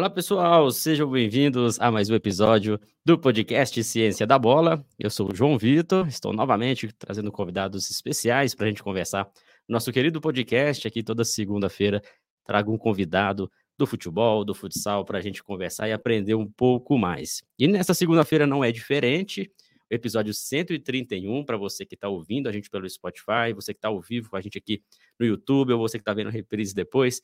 Olá, pessoal, sejam bem-vindos a mais um episódio do podcast Ciência da Bola. Eu sou o João Vitor, estou novamente trazendo convidados especiais para a gente conversar. Nosso querido podcast, aqui toda segunda-feira, trago um convidado do futebol, do futsal, para a gente conversar e aprender um pouco mais. E nessa segunda-feira não é diferente, episódio 131, para você que está ouvindo a gente pelo Spotify, você que está ao vivo com a gente aqui no YouTube, ou você que está vendo a reprise depois.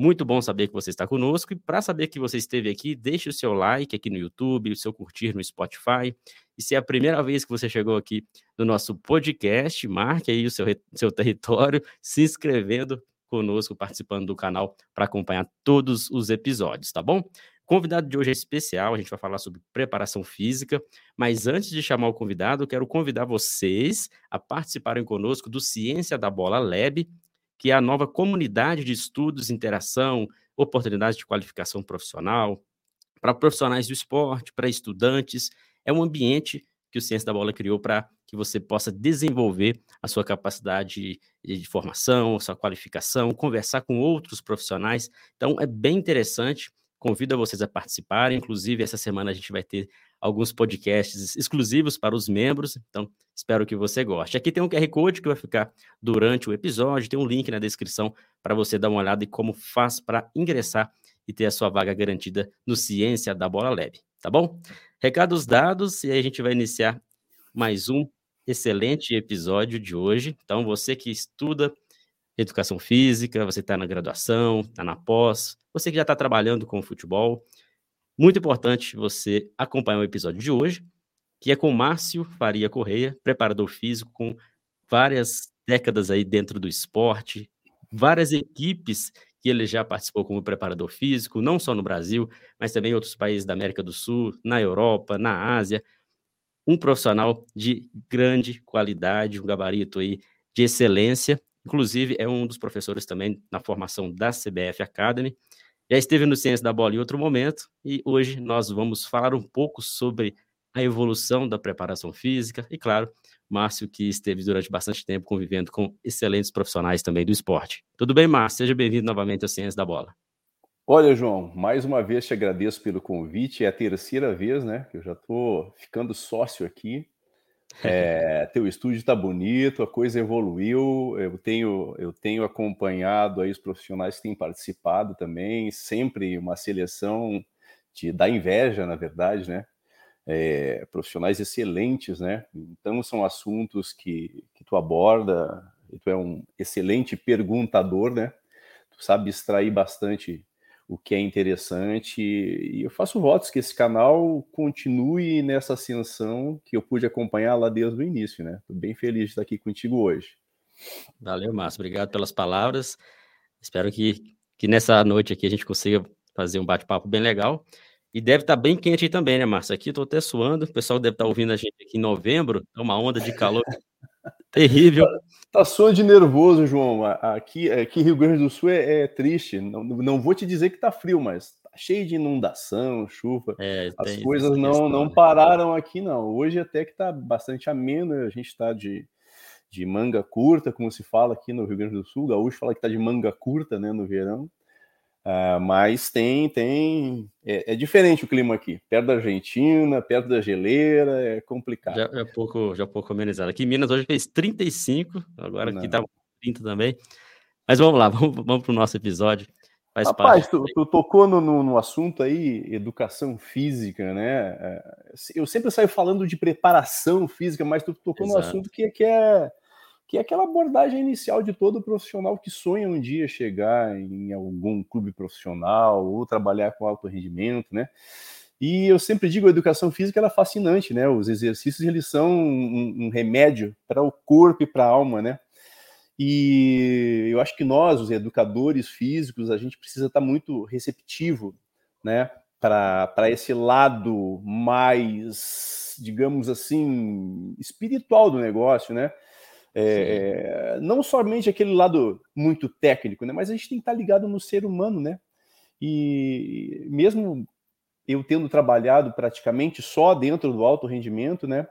Muito bom saber que você está conosco. E para saber que você esteve aqui, deixe o seu like aqui no YouTube, o seu curtir no Spotify. E se é a primeira vez que você chegou aqui no nosso podcast, marque aí o seu, seu território, se inscrevendo conosco, participando do canal para acompanhar todos os episódios, tá bom? Convidado de hoje é especial, a gente vai falar sobre preparação física, mas antes de chamar o convidado, quero convidar vocês a participarem conosco do Ciência da Bola Lab, que é a nova comunidade de estudos, interação, oportunidades de qualificação profissional, para profissionais do esporte, para estudantes. É um ambiente que o Ciência da Bola criou para que você possa desenvolver a sua capacidade de, formação, sua qualificação, conversar com outros profissionais. Então, é bem interessante. Convido vocês a participarem. Inclusive, essa semana a gente vai ter alguns podcasts exclusivos para os membros, então espero que você goste. Aqui tem um QR Code que vai ficar durante o episódio, tem um link na descrição para você dar uma olhada em como faz para ingressar e ter a sua vaga garantida no Ciência da Bola Lab, tá bom? Recados dados e aí a gente vai iniciar mais um excelente episódio de hoje. Então, você que estuda educação física, você está na graduação, está na pós, você que já está trabalhando com futebol, muito importante você acompanhar o episódio de hoje, que é com Márcio Faria Correia, preparador físico com várias décadas aí dentro do esporte, várias equipes que ele já participou como preparador físico, não só no Brasil, mas também em outros países da América do Sul, na Europa, na Ásia. Um profissional de grande qualidade, um gabarito aí de excelência. Inclusive, é um dos professores também na formação da CBF Academy. Já esteve no Ciência da Bola em outro momento e hoje nós vamos falar um pouco sobre a evolução da preparação física e, claro, Márcio, que esteve durante bastante tempo convivendo com excelentes profissionais também do esporte. Tudo bem, Márcio? Seja bem-vindo novamente ao Ciência da Bola. Olha, João, mais uma vez te agradeço pelo convite. É a terceira vez, né, que eu já estou ficando sócio aqui. É, teu estúdio está bonito, a coisa evoluiu. Eu tenho, eu tenho acompanhado aí os profissionais que têm participado também, sempre uma seleção de, da inveja, na verdade, né? É, profissionais excelentes, né? Então são assuntos que, que tu aborda, tu é um excelente perguntador, né? Tu sabe extrair bastante o que é interessante. E eu faço votos que esse canal continue nessa ascensão que eu pude acompanhar lá desde o início, né? Estou bem feliz de estar aqui contigo hoje. Valeu, Márcio. Obrigado pelas palavras. Espero que, que nessa noite aqui a gente consiga fazer um bate-papo bem legal. E deve estar bem quente também, né, Márcio? Aqui estou até suando. O pessoal deve estar ouvindo a gente aqui em novembro. É uma onda de calor terrível. Tá, tá de nervoso, João. Aqui, aqui Rio Grande do Sul é, é triste. Não, não vou te dizer que tá frio, mas tá cheio de inundação, chuva. É, As coisas não, questão, não né? pararam aqui, não. Hoje até que tá bastante ameno. A gente está de, de manga curta, como se fala aqui no Rio Grande do Sul. O gaúcho fala que tá de manga curta, né, no verão. Uh, mas tem, tem. É, é, diferente o clima aqui. Perto da Argentina, perto da geleira, é complicado. Já é pouco, já é pouco amenizado. Aqui em Minas hoje fez 35, agora Não. aqui tá 30 também. Mas vamos lá, vamos, vamos para o nosso episódio. Faz Rapaz, tu, tu, tocou no, no, no, assunto aí, educação física, né? É, eu sempre saio falando de preparação física, mas tu tocou Exato. no assunto que, que é que é aquela abordagem inicial de todo profissional que sonha um dia chegar em algum clube profissional ou trabalhar com alto rendimento, né? E eu sempre digo, a educação física é fascinante, né? Os exercícios eles são um, um remédio para o corpo e para a alma, né? E eu acho que nós, os educadores físicos, a gente precisa estar muito receptivo, né? Para esse lado mais, digamos assim, espiritual do negócio, né? É, não somente aquele lado muito técnico, né? Mas a gente tem que estar ligado no ser humano, né? E mesmo eu tendo trabalhado praticamente só dentro do alto rendimento, né?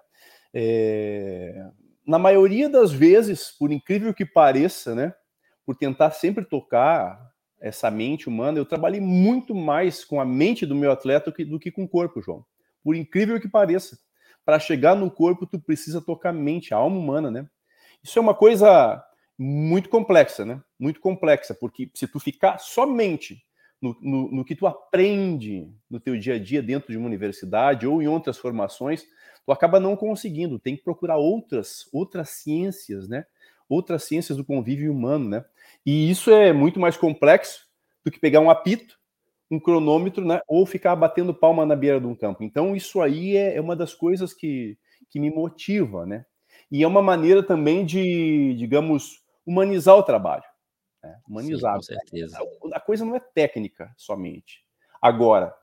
É, na maioria das vezes, por incrível que pareça, né? Por tentar sempre tocar essa mente humana, eu trabalhei muito mais com a mente do meu atleta do que, do que com o corpo, João. Por incrível que pareça. Para chegar no corpo, tu precisa tocar a mente, a alma humana, né? Isso é uma coisa muito complexa, né? Muito complexa, porque se tu ficar somente no, no, no, que tu aprende no teu dia a dia dentro de uma universidade ou em outras formações, tu acaba não conseguindo. Tem que procurar outras outras ciências, né? Outras ciências do convívio humano, né? E isso é muito mais complexo do que pegar um apito, um cronômetro, né? Ou ficar batendo palma na beira de um campo. Então isso aí é, é uma das coisas que, que me motiva, né? E é uma maneira também de, digamos, humanizar o trabalho. Né? Humanizar. Sim, com certeza. A coisa não é técnica somente. Agora,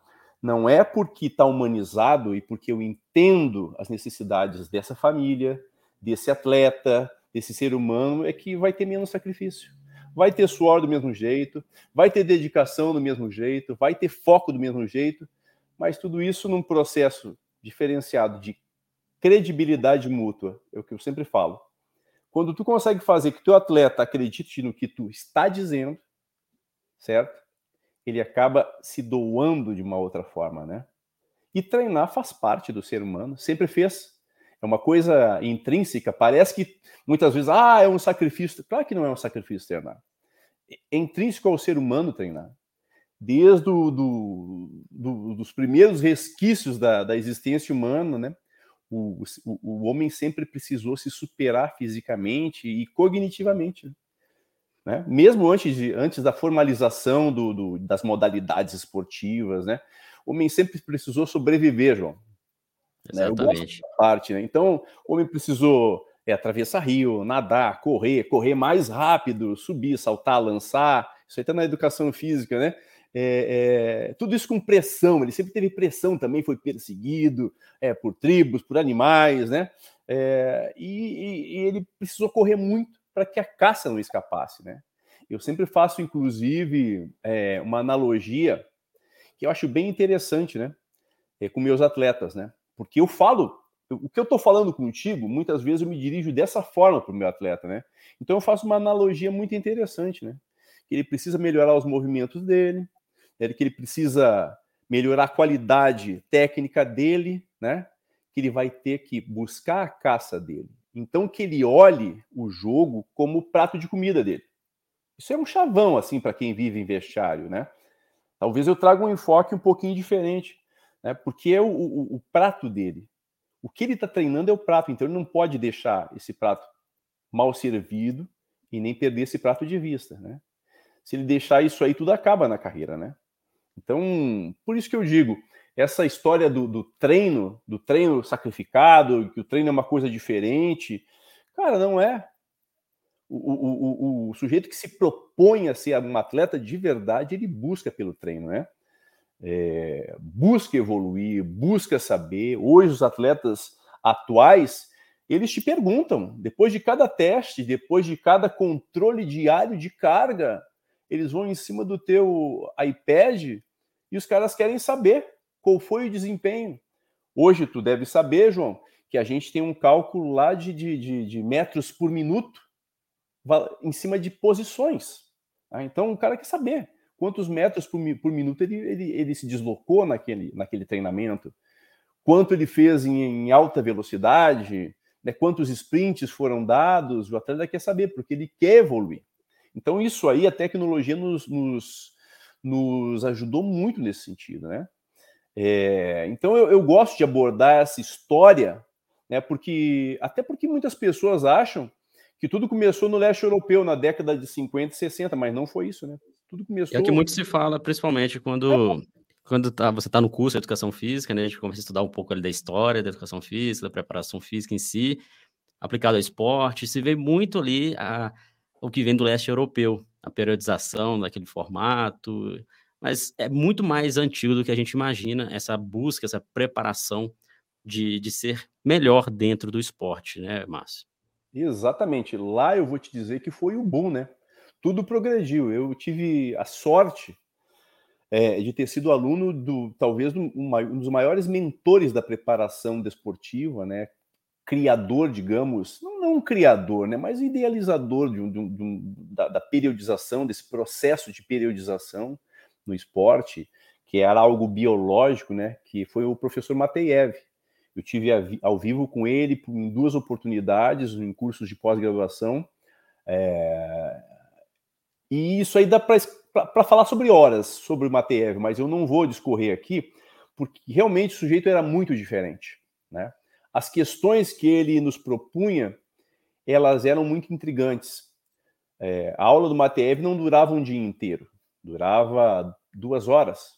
não é porque está humanizado e porque eu entendo as necessidades dessa família, desse atleta, desse ser humano, é que vai ter menos sacrifício. Vai ter suor do mesmo jeito, vai ter dedicação do mesmo jeito, vai ter foco do mesmo jeito, mas tudo isso num processo diferenciado de credibilidade mútua, é o que eu sempre falo. Quando tu consegue fazer que teu atleta acredite no que tu está dizendo, certo? Ele acaba se doando de uma outra forma, né? E treinar faz parte do ser humano, sempre fez. É uma coisa intrínseca, parece que muitas vezes, ah, é um sacrifício. Claro que não é um sacrifício treinar. É intrínseco ao ser humano treinar. Desde do, do, do, dos primeiros resquícios da, da existência humana, né? O, o, o homem sempre precisou se superar fisicamente e cognitivamente. Né? Mesmo antes, de, antes da formalização do, do, das modalidades esportivas, né? o homem sempre precisou sobreviver, João. Exatamente. Né? parte, né? Então, o homem precisou é, atravessar rio, nadar, correr, correr mais rápido, subir, saltar, lançar. Isso aí está na educação física, né? É, é, tudo isso com pressão, ele sempre teve pressão também, foi perseguido é, por tribos, por animais, né? É, e, e, ele precisou correr muito para que a caça não escapasse, né? Eu sempre faço, inclusive, é, uma analogia que eu acho bem interessante, né? É, com meus atletas, né? Porque eu falo, o que eu estou falando contigo, muitas vezes eu me dirijo dessa forma para o meu atleta, né? Então eu faço uma analogia muito interessante, né? Ele precisa melhorar os movimentos dele, né, que ele precisa melhorar a qualidade técnica dele, né? Que ele vai ter que buscar a caça dele. Então que ele olhe o jogo como o prato de comida dele. Isso é um chavão assim para quem vive em vestiário, né? Talvez eu traga um enfoque um pouquinho diferente, né? Porque é o, o, o prato dele. O que ele está treinando é o prato, então ele não pode deixar esse prato mal servido e nem perder esse prato de vista, né? Se ele deixar isso aí, tudo acaba na carreira, né? Então, por isso que eu digo, essa história do, do, treino, do treino sacrificado, que o treino é uma coisa diferente, cara, não é. O, o, o, o sujeito que se propõe a ser um atleta de verdade, ele busca pelo treino, né? É, busca evoluir, busca saber. Hoje, os atletas atuais, eles te perguntam, depois de cada teste, depois de cada controle diário de carga, eles vão em cima do teu iPad e os caras querem saber qual foi o desempenho. Hoje tu deve saber, João, que a gente tem um cálculo lá de, de, de, de metros por minuto em cima de posições. Tá? Então o cara quer saber quantos metros por, por minuto ele, ele, ele, se deslocou naquele, naquele treinamento, quanto ele fez em, em alta velocidade, né, quantos sprints foram dados, o atleta quer saber, porque ele quer evoluir. Então, isso aí, a tecnologia nos, nos, nos ajudou muito nesse sentido, né? É, então, eu, eu, gosto de abordar essa história, né? Porque, até porque muitas pessoas acham que tudo começou no leste europeu na década de 50 e 60, mas não foi isso, né? Tudo começou. É o que muito se fala, principalmente quando. É. Quando tá, você está no curso de educação física, né, a gente começa a estudar um pouco ali da história da educação física, da preparação física em si, aplicado ao esporte, se vê muito ali a, o que vem do leste europeu, a periodização daquele formato, mas é muito mais antigo do que a gente imagina essa busca, essa preparação de, de ser melhor dentro do esporte, né, Márcio? Exatamente. Lá eu vou te dizer que foi o boom, né? Tudo progrediu. Eu tive a sorte é, de ter sido aluno do talvez um, um dos maiores mentores da preparação desportiva, né? Criador, digamos, não, não um criador, né, mas idealizador de um, de um, da, da, periodização, desse processo de periodização no esporte, que era algo biológico, né, que foi o professor Mateev. Eu tive ao vivo com ele em duas oportunidades, em cursos de pós-graduação. É... E isso aí dá para falar sobre horas sobre o Mateev, mas eu não vou discorrer aqui, porque realmente o sujeito era muito diferente, né? As questões que ele nos propunha, elas eram muito intrigantes. É, a aula do Mateev não durava um dia inteiro, durava duas horas.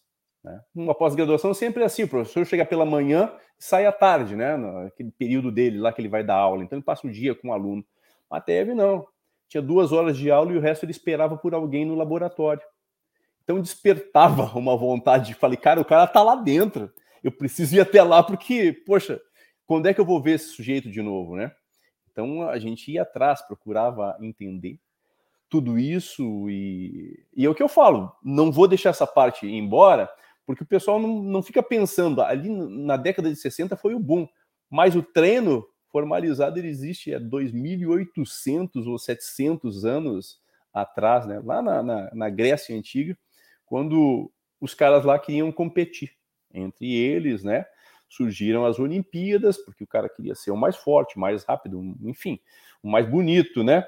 Né? Uma pós-graduação sempre é assim, o professor chega pela manhã e sai à tarde, né? naquele período dele lá que ele vai dar aula, então ele passa o dia com o aluno. Mateev não, tinha duas horas de aula e o resto ele esperava por alguém no laboratório. Então despertava uma vontade de falei, cara, o cara tá lá dentro. Eu preciso ir até lá porque, poxa, quando é que eu vou ver esse sujeito de novo, né? Então a gente ia atrás, procurava entender tudo isso e, e é o que eu falo, não vou deixar essa parte embora, porque o pessoal não, não fica pensando, ali na década de 60 foi o boom, mas o treino formalizado ele existe há 2.800 ou 700 anos atrás, né? lá na, na, na Grécia Antiga, quando os caras lá queriam competir entre eles, né? Surgiram as Olimpíadas, porque o cara queria ser o mais forte, o mais rápido, enfim, o mais bonito, né?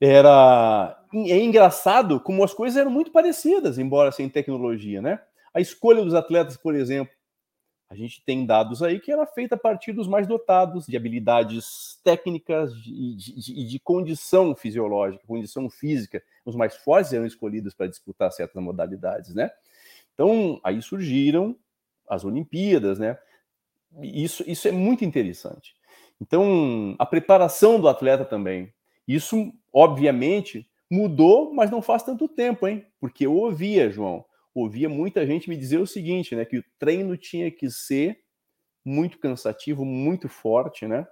Era é engraçado como as coisas eram muito parecidas, embora sem tecnologia, né? A escolha dos atletas, por exemplo, a gente tem dados aí que era feita a partir dos mais dotados de habilidades técnicas e de, de, de, condição fisiológica, condição física. Os mais fortes eram escolhidos para disputar certas modalidades, né? Então, aí surgiram as Olimpíadas, né? Isso, isso é muito interessante. Então, a preparação do atleta também. Isso, obviamente, mudou, mas não faz tanto tempo, hein? Porque eu ouvia, João, ouvia muita gente me dizer o seguinte, né? Que o treino tinha que ser muito cansativo, muito forte, né?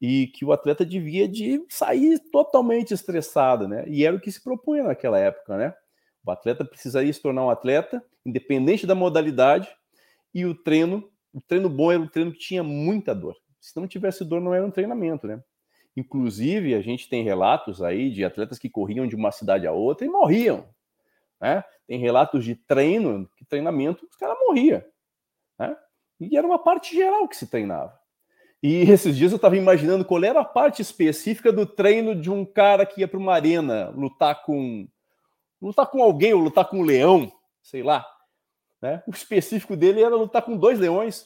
E que o atleta devia de sair totalmente estressado, né? E era o que se propunha naquela época, né? O atleta precisaria se tornar um atleta, independente da modalidade, e o treino, o treino bom era um treino que tinha muita dor. Se não tivesse dor, não era um treinamento, né? Inclusive, a gente tem relatos aí de atletas que corriam de uma cidade a outra e morriam. Né? Tem relatos de treino, que treinamento, os caras morriam. Né? E era uma parte geral que se treinava. E esses dias eu estava imaginando qual era a parte específica do treino de um cara que ia para uma arena lutar com lutar com alguém ou lutar com um leão, sei lá. Né? O específico dele era lutar com dois leões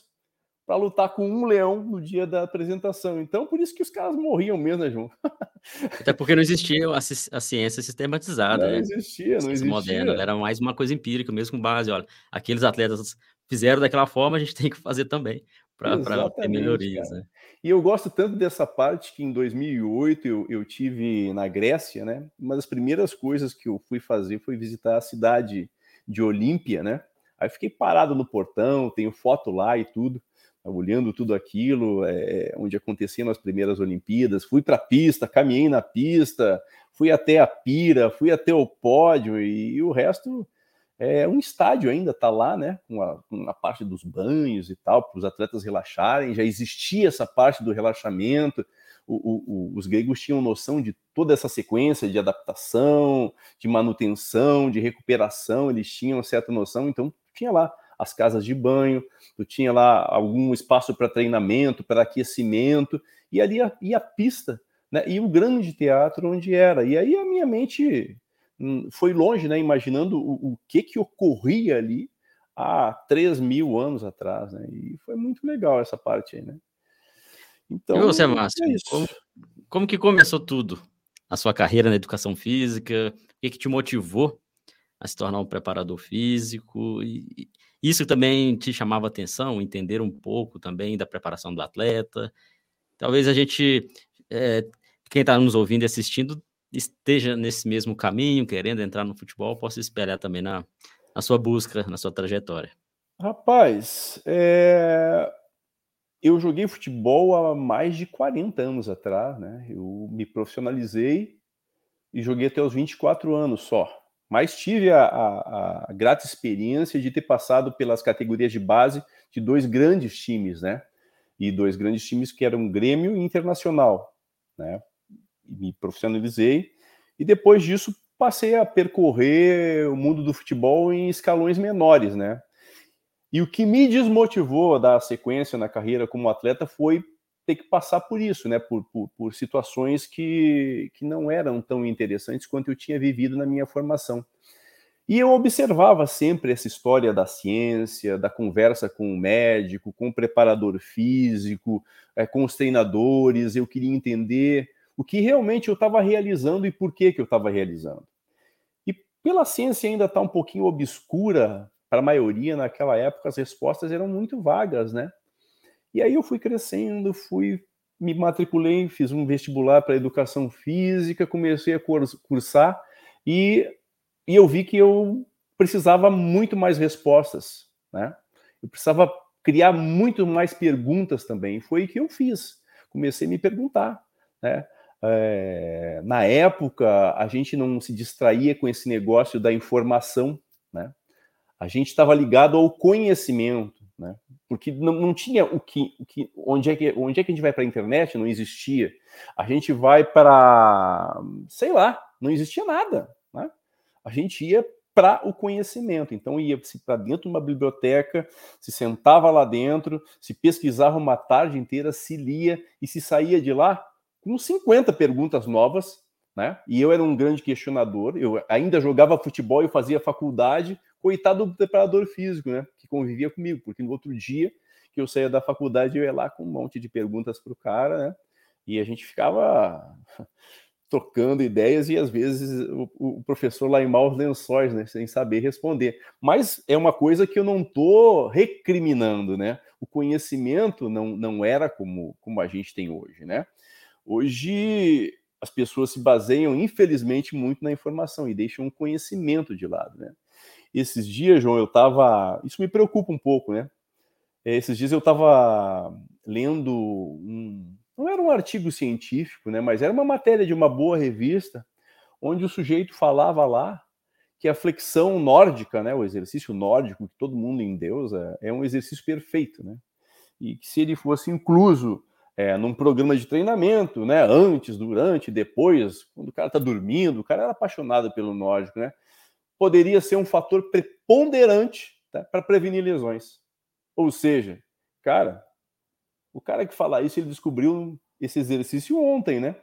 para lutar com um leão no dia da apresentação. Então, por isso que os caras morriam mesmo, né, João? Até porque não existia a, ciência sistematizada. Não né? existia, não existia. Moderna, era mais uma coisa empírica, mesmo com base. Olha, aqueles atletas fizeram daquela forma, a gente tem que fazer também para ter melhorias. Né? E eu gosto tanto dessa parte que em 2008 eu, eu tive na Grécia, né? Uma das primeiras coisas que eu fui fazer foi visitar a cidade de Olímpia, né? Aí fiquei parado no portão, tenho foto lá e tudo, olhando tudo aquilo, é, onde aconteciam as primeiras Olimpíadas. Fui para a pista, caminhei na pista, fui até a pira, fui até o pódio e, e o resto é um estádio ainda, tá lá, né? Com a, com a parte dos banhos e tal, para os atletas relaxarem. Já existia essa parte do relaxamento o, o, os gregos tinham noção de toda essa sequência de adaptação, de manutenção, de recuperação, eles tinham certa noção, então tinha lá as casas de banho, tu tinha lá algum espaço para treinamento, para aquecimento, e ali a, e a pista, né? E o grande teatro onde era. E aí a minha mente hum, foi longe, né? Imaginando o, o que que ocorria ali há 3 mil anos atrás, né? E foi muito legal essa parte aí, né? Então, e você, Márcio, é como, como, que começou tudo? A sua carreira na educação física? O que, que te motivou a se tornar um preparador físico? E isso também te chamava atenção, entender um pouco também da preparação do atleta? Talvez a gente, é, quem está nos ouvindo e assistindo, esteja nesse mesmo caminho, querendo entrar no futebol, possa esperar também na, na sua busca, na sua trajetória. Rapaz, é eu joguei futebol há mais de 40 anos atrás, né? Eu me profissionalizei e joguei até os 24 anos só. Mas tive a, a, a grata experiência de ter passado pelas categorias de base de dois grandes times, né? e dois grandes times que eram Grêmio e Internacional, né? Me profissionalizei e depois disso passei a percorrer o mundo do futebol em escalões menores, né? E o que me desmotivou a dar sequência na carreira como atleta foi ter que passar por isso, né? Por, por, por, situações que, que não eram tão interessantes quanto eu tinha vivido na minha formação. E eu observava sempre essa história da ciência, da conversa com o médico, com o preparador físico, é, com os treinadores. Eu queria entender o que realmente eu estava realizando e por que, que eu estava realizando. E pela ciência ainda está um pouquinho obscura para a maioria naquela época, as respostas eram muito vagas, né? E aí eu fui crescendo, fui me matriculei, fiz um vestibular para educação física, comecei a cursar e, e eu vi que eu precisava muito mais respostas, né? Eu precisava criar muito mais perguntas também. Foi o que eu fiz. Comecei a me perguntar, né? É, na época, a gente não se distraía com esse negócio da informação, né? A gente estava ligado ao conhecimento, né? Porque não, não tinha o que, o que, onde é que, onde é que a gente vai para a internet? Não existia. A gente vai para, sei lá, não existia nada, né? A gente ia para o conhecimento. Então ia para dentro de uma biblioteca, se sentava lá dentro, se pesquisava uma tarde inteira, se lia e se saía de lá com 50 perguntas novas, né? E eu era um grande questionador, eu ainda jogava futebol e fazia faculdade, coitado do preparador físico, né? Que convivia comigo, porque no outro dia que eu saía da faculdade, eu ia lá com um monte de perguntas para o cara, né? E a gente ficava trocando ideias e às vezes o, o, professor lá em maus lençóis, né, sem saber responder. Mas é uma coisa que eu não estou recriminando, né? O conhecimento não, não era como, como a gente tem hoje, né? Hoje as pessoas se baseiam, infelizmente, muito na informação e deixam o conhecimento de lado, né? Esses dias, João, eu estava. Isso me preocupa um pouco, né? Esses dias eu estava lendo um. Não era um artigo científico, né? Mas era uma matéria de uma boa revista, onde o sujeito falava lá que a flexão nórdica, né, o exercício nórdico que todo mundo em Deus é, é um exercício perfeito, né? E que se ele fosse incluso é, num programa de treinamento, né? Antes, durante, depois, quando o cara está dormindo, o cara era apaixonado pelo nórdico, né? Poderia ser um fator preponderante tá, para prevenir lesões. Ou seja, cara, o cara que fala isso, ele descobriu esse exercício ontem, né?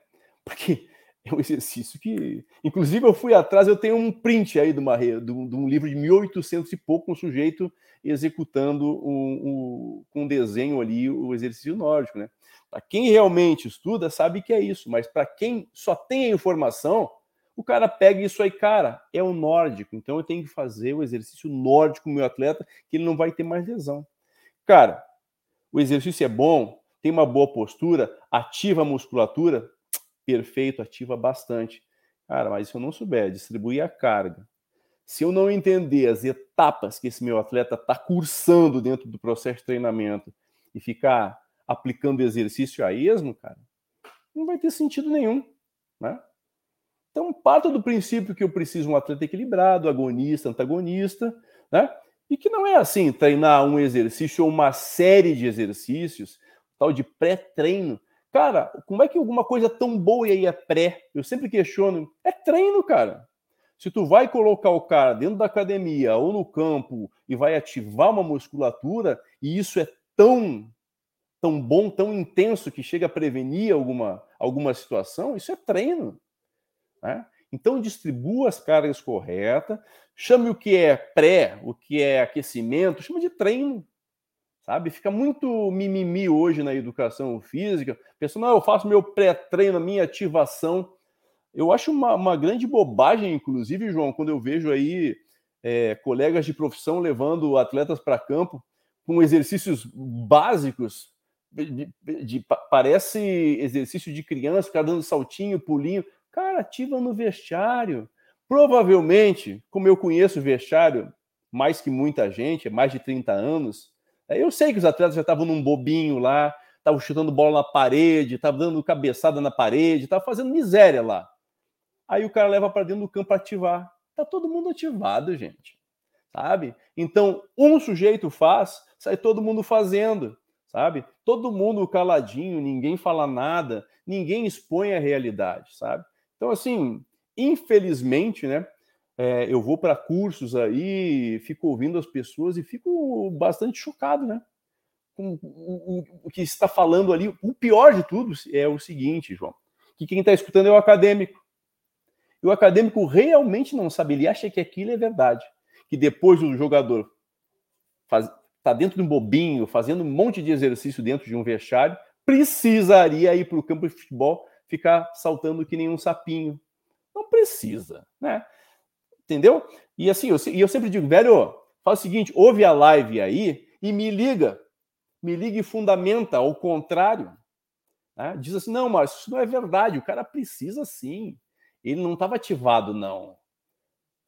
Porque é um exercício que. Inclusive, eu fui atrás, eu tenho um print aí de, uma, de, um, livro de 1800 e pouco, um sujeito executando um, um, um desenho ali, o exercício nórdico, né? Para quem realmente estuda, sabe que é isso, mas para quem só tem a informação, o cara pega isso aí, cara, é o nórdico, então eu tenho que fazer o exercício nórdico meu atleta, que ele não vai ter mais lesão. Cara, o exercício é bom, tem uma boa postura, ativa a musculatura, perfeito, ativa bastante. Cara, mas se eu não souber distribuir a carga, se eu não entender as etapas que esse meu atleta está cursando dentro do processo de treinamento e ficar aplicando exercício a esmo, cara, não vai ter sentido nenhum, né? Então, parte do princípio que eu preciso de um atleta equilibrado, agonista, antagonista, né? E que não é assim, treinar um exercício ou uma série de exercícios, tal de pré-treino. Cara, como é que alguma coisa tão boa aí é pré? Eu sempre questiono. É treino, cara. Se tu vai colocar o cara dentro da academia ou no campo e vai ativar uma musculatura, e isso é tão tão bom, tão intenso que chega a prevenir alguma, alguma situação, isso é treino. Né? Então, distribua as cargas corretas, chame o que é pré, o que é aquecimento, chama de treino. Sabe? Fica muito mimimi hoje na educação física. Pensando, não, eu faço meu pré-treino, minha ativação. Eu acho uma, uma, grande bobagem, inclusive, João, quando eu vejo aí é, colegas de profissão levando atletas para campo com exercícios básicos de, de, parece exercício de criança, ficar dando saltinho, pulinho. Cara, ativa no vestiário. Provavelmente, como eu conheço o vestiário mais que muita gente, mais de 30 anos, é, eu sei que os atletas já estavam num bobinho lá, estavam chutando bola na parede, estavam dando cabeçada na parede, estavam fazendo miséria lá. Aí o cara leva para dentro do campo ativar. Tá todo mundo ativado, gente. Sabe? Então, um sujeito faz, sai todo mundo fazendo sabe? Todo mundo caladinho, ninguém fala nada, ninguém expõe a realidade, sabe? Então, assim, infelizmente, né? É, eu vou para cursos aí, fico ouvindo as pessoas e fico bastante chocado, né? Com o, o, o que está falando ali. O pior de tudo é o seguinte, João, que quem está escutando é o acadêmico. E o acadêmico realmente não sabe, ele acha que aquilo é verdade. Que depois o jogador está dentro de um bobinho, fazendo um monte de exercício dentro de um vestiário, precisaria ir para o campo de futebol ficar saltando que nem um sapinho. Não precisa, né? Entendeu? E assim, eu, e eu sempre digo, velho, faz o seguinte, ouve a live aí e me liga. Me liga e fundamenta ao contrário. Né? Diz assim, não, mas isso não é verdade, o cara precisa sim. Ele não estava ativado, não.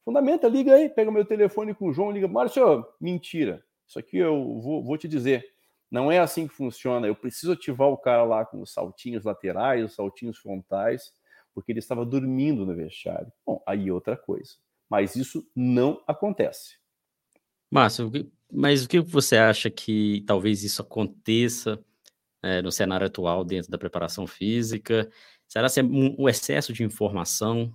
Fundamenta, liga aí, pega meu telefone com o João, liga, Márcio, mentira. Isso aqui eu vou, vou te dizer. Não é assim que funciona. Eu preciso ativar o cara lá com os saltinhos laterais, os saltinhos frontais, porque ele estava dormindo no vestiário. Bom, aí outra coisa. Mas isso não acontece. Márcio, mas o que você acha que talvez isso aconteça é, no cenário atual dentro da preparação física? Será que é um, excesso de informação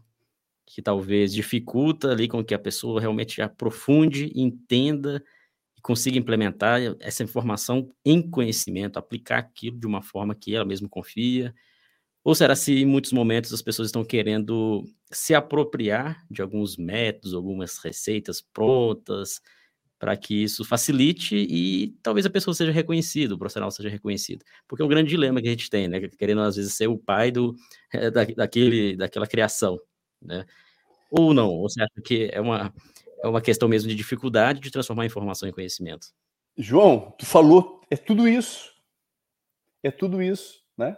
que talvez dificulta ali com que a pessoa realmente aprofunde, entenda consiga implementar essa informação em conhecimento, aplicar aquilo de uma forma que ela mesma confia? Ou será se em muitos momentos as pessoas estão querendo se apropriar de alguns métodos, algumas receitas prontas, para que isso facilite e talvez a pessoa seja reconhecida, o profissional seja reconhecido? Porque é um grande dilema que a gente tem, né? Querendo às vezes ser o pai do, é, da, daquele, daquela criação, né? Ou não? Ou acha que é uma, é uma questão mesmo de dificuldade de transformar informação em conhecimento. João, tu falou, é tudo isso. É tudo isso, né?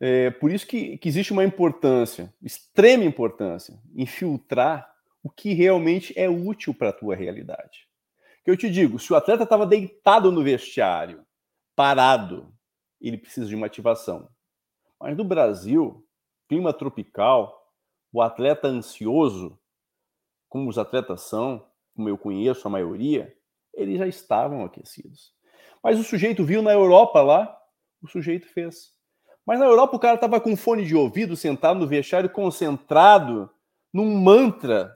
É por isso que, que existe uma importância, extrema importância, em filtrar o que realmente é útil para a tua realidade. Que eu te digo, se o atleta estava deitado no vestiário, parado, ele precisa de uma ativação. Mas no Brasil, clima tropical, o atleta ansioso, como os atletas são, como eu conheço a maioria, eles já estavam aquecidos. Mas o sujeito viu na Europa lá, o sujeito fez. Mas na Europa o cara estava com fone de ouvido, sentado no vestiário, concentrado num mantra,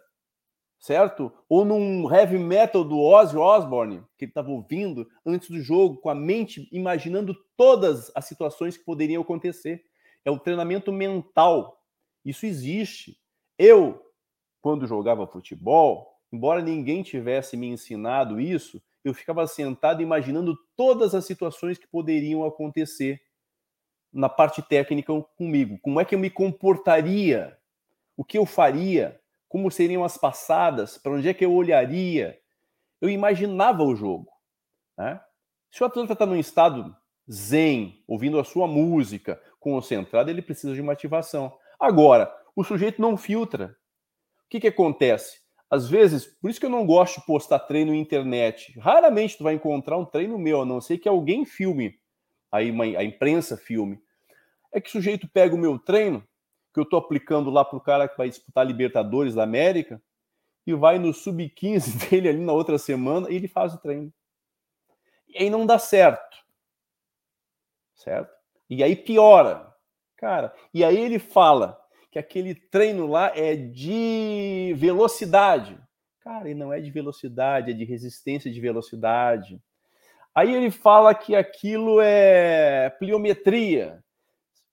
certo? Ou num heavy metal do Ozzy Osbourne, que ele estava ouvindo antes do jogo, com a mente imaginando todas as situações que poderiam acontecer. É o treinamento mental. Isso existe. Eu, quando jogava futebol, embora ninguém tivesse me ensinado isso, eu ficava sentado imaginando todas as situações que poderiam acontecer na parte técnica comigo. Como é que eu me comportaria? O que eu faria? Como seriam as passadas? Para onde é que eu olharia? Eu imaginava o jogo. Né? Se o atleta está num estado zen, ouvindo a sua música, concentrado, ele precisa de uma ativação. Agora, o sujeito não filtra. O que, que acontece? Às vezes, por isso que eu não gosto de postar treino na internet. Raramente tu vai encontrar um treino meu, a não ser que alguém filme, aí a imprensa filme. É que o sujeito pega o meu treino, que eu estou aplicando lá para o cara que vai disputar Libertadores da América, e vai no sub-15 dele ali na outra semana e ele faz o treino. E aí não dá certo. Certo? E aí piora. Cara, e aí ele fala: que aquele treino lá é de velocidade. Cara, e não é de velocidade, é de resistência de velocidade. Aí ele fala que aquilo é pliometria.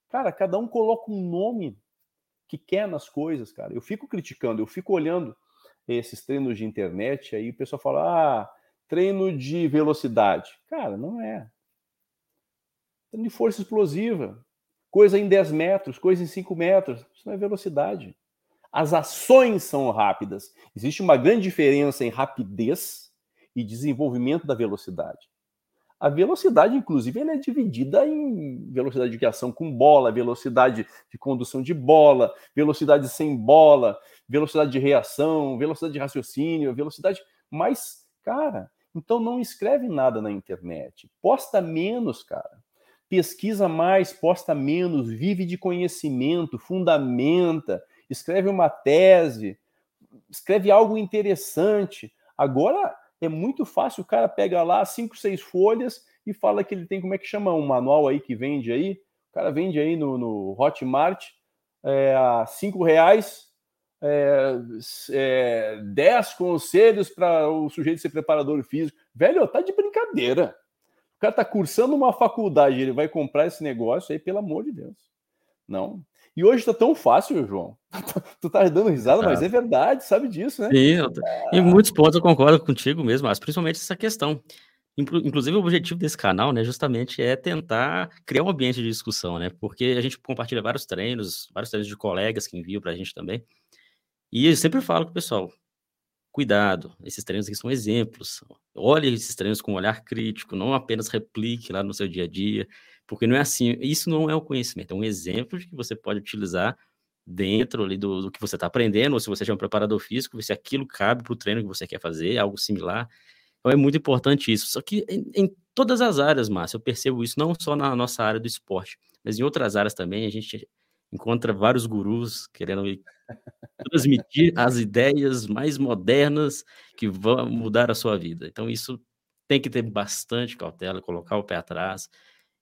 Cara, cada um coloca um nome que quer nas coisas, cara. Eu fico criticando, eu fico olhando esses treinos de internet, aí o pessoal fala, ah, treino de velocidade. Cara, não é. Treino de força explosiva coisa em 10 metros, coisa em 5 metros. Isso não é velocidade. As ações são rápidas. Existe uma grande diferença em rapidez e desenvolvimento da velocidade. A velocidade, inclusive, ela é dividida em velocidade de ação com bola, velocidade de condução de bola, velocidade sem bola, velocidade de reação, velocidade de raciocínio, velocidade. Mas, cara, então não escreve nada na internet. Posta menos, cara pesquisa mais, posta menos, vive de conhecimento, fundamenta, escreve uma tese, escreve algo interessante. Agora é muito fácil, o cara pega lá cinco, seis folhas e fala que ele tem, como é que chama, um manual aí que vende aí, o cara vende aí no, no Hotmart é, a cinco reais, é, é, 10 conselhos para o sujeito ser preparador físico. Velho, tá de brincadeira. O cara tá cursando uma faculdade, ele vai comprar esse negócio aí, pelo amor de Deus. Não. E hoje tá tão fácil, João. tu tá dando risada, mas é verdade, sabe disso, né? Sim, em muitos pontos eu concordo contigo mesmo, mas principalmente essa questão. Inclusive, o objetivo desse canal, né, justamente é tentar criar um ambiente de discussão, né? Porque a gente compartilha vários treinos, vários treinos de colegas que enviam para a gente também. E eu sempre falo com o pessoal: cuidado, esses treinos aqui são exemplos. Olhe esses treinos com um olhar crítico, não apenas replique lá no seu dia a dia, porque não é assim. Isso não é o conhecimento, é um exemplo de que você pode utilizar dentro ali do, do que você está aprendendo, ou se você é um preparador físico, se aquilo cabe para o treino que você quer fazer, algo similar. Então é muito importante isso. Só que em, em todas as áreas, Márcio, eu percebo isso, não só na nossa área do esporte, mas em outras áreas também, a gente encontra vários gurus querendo transmitir as ideias mais modernas que vão mudar a sua vida. Então, isso tem que ter bastante cautela, colocar o pé atrás.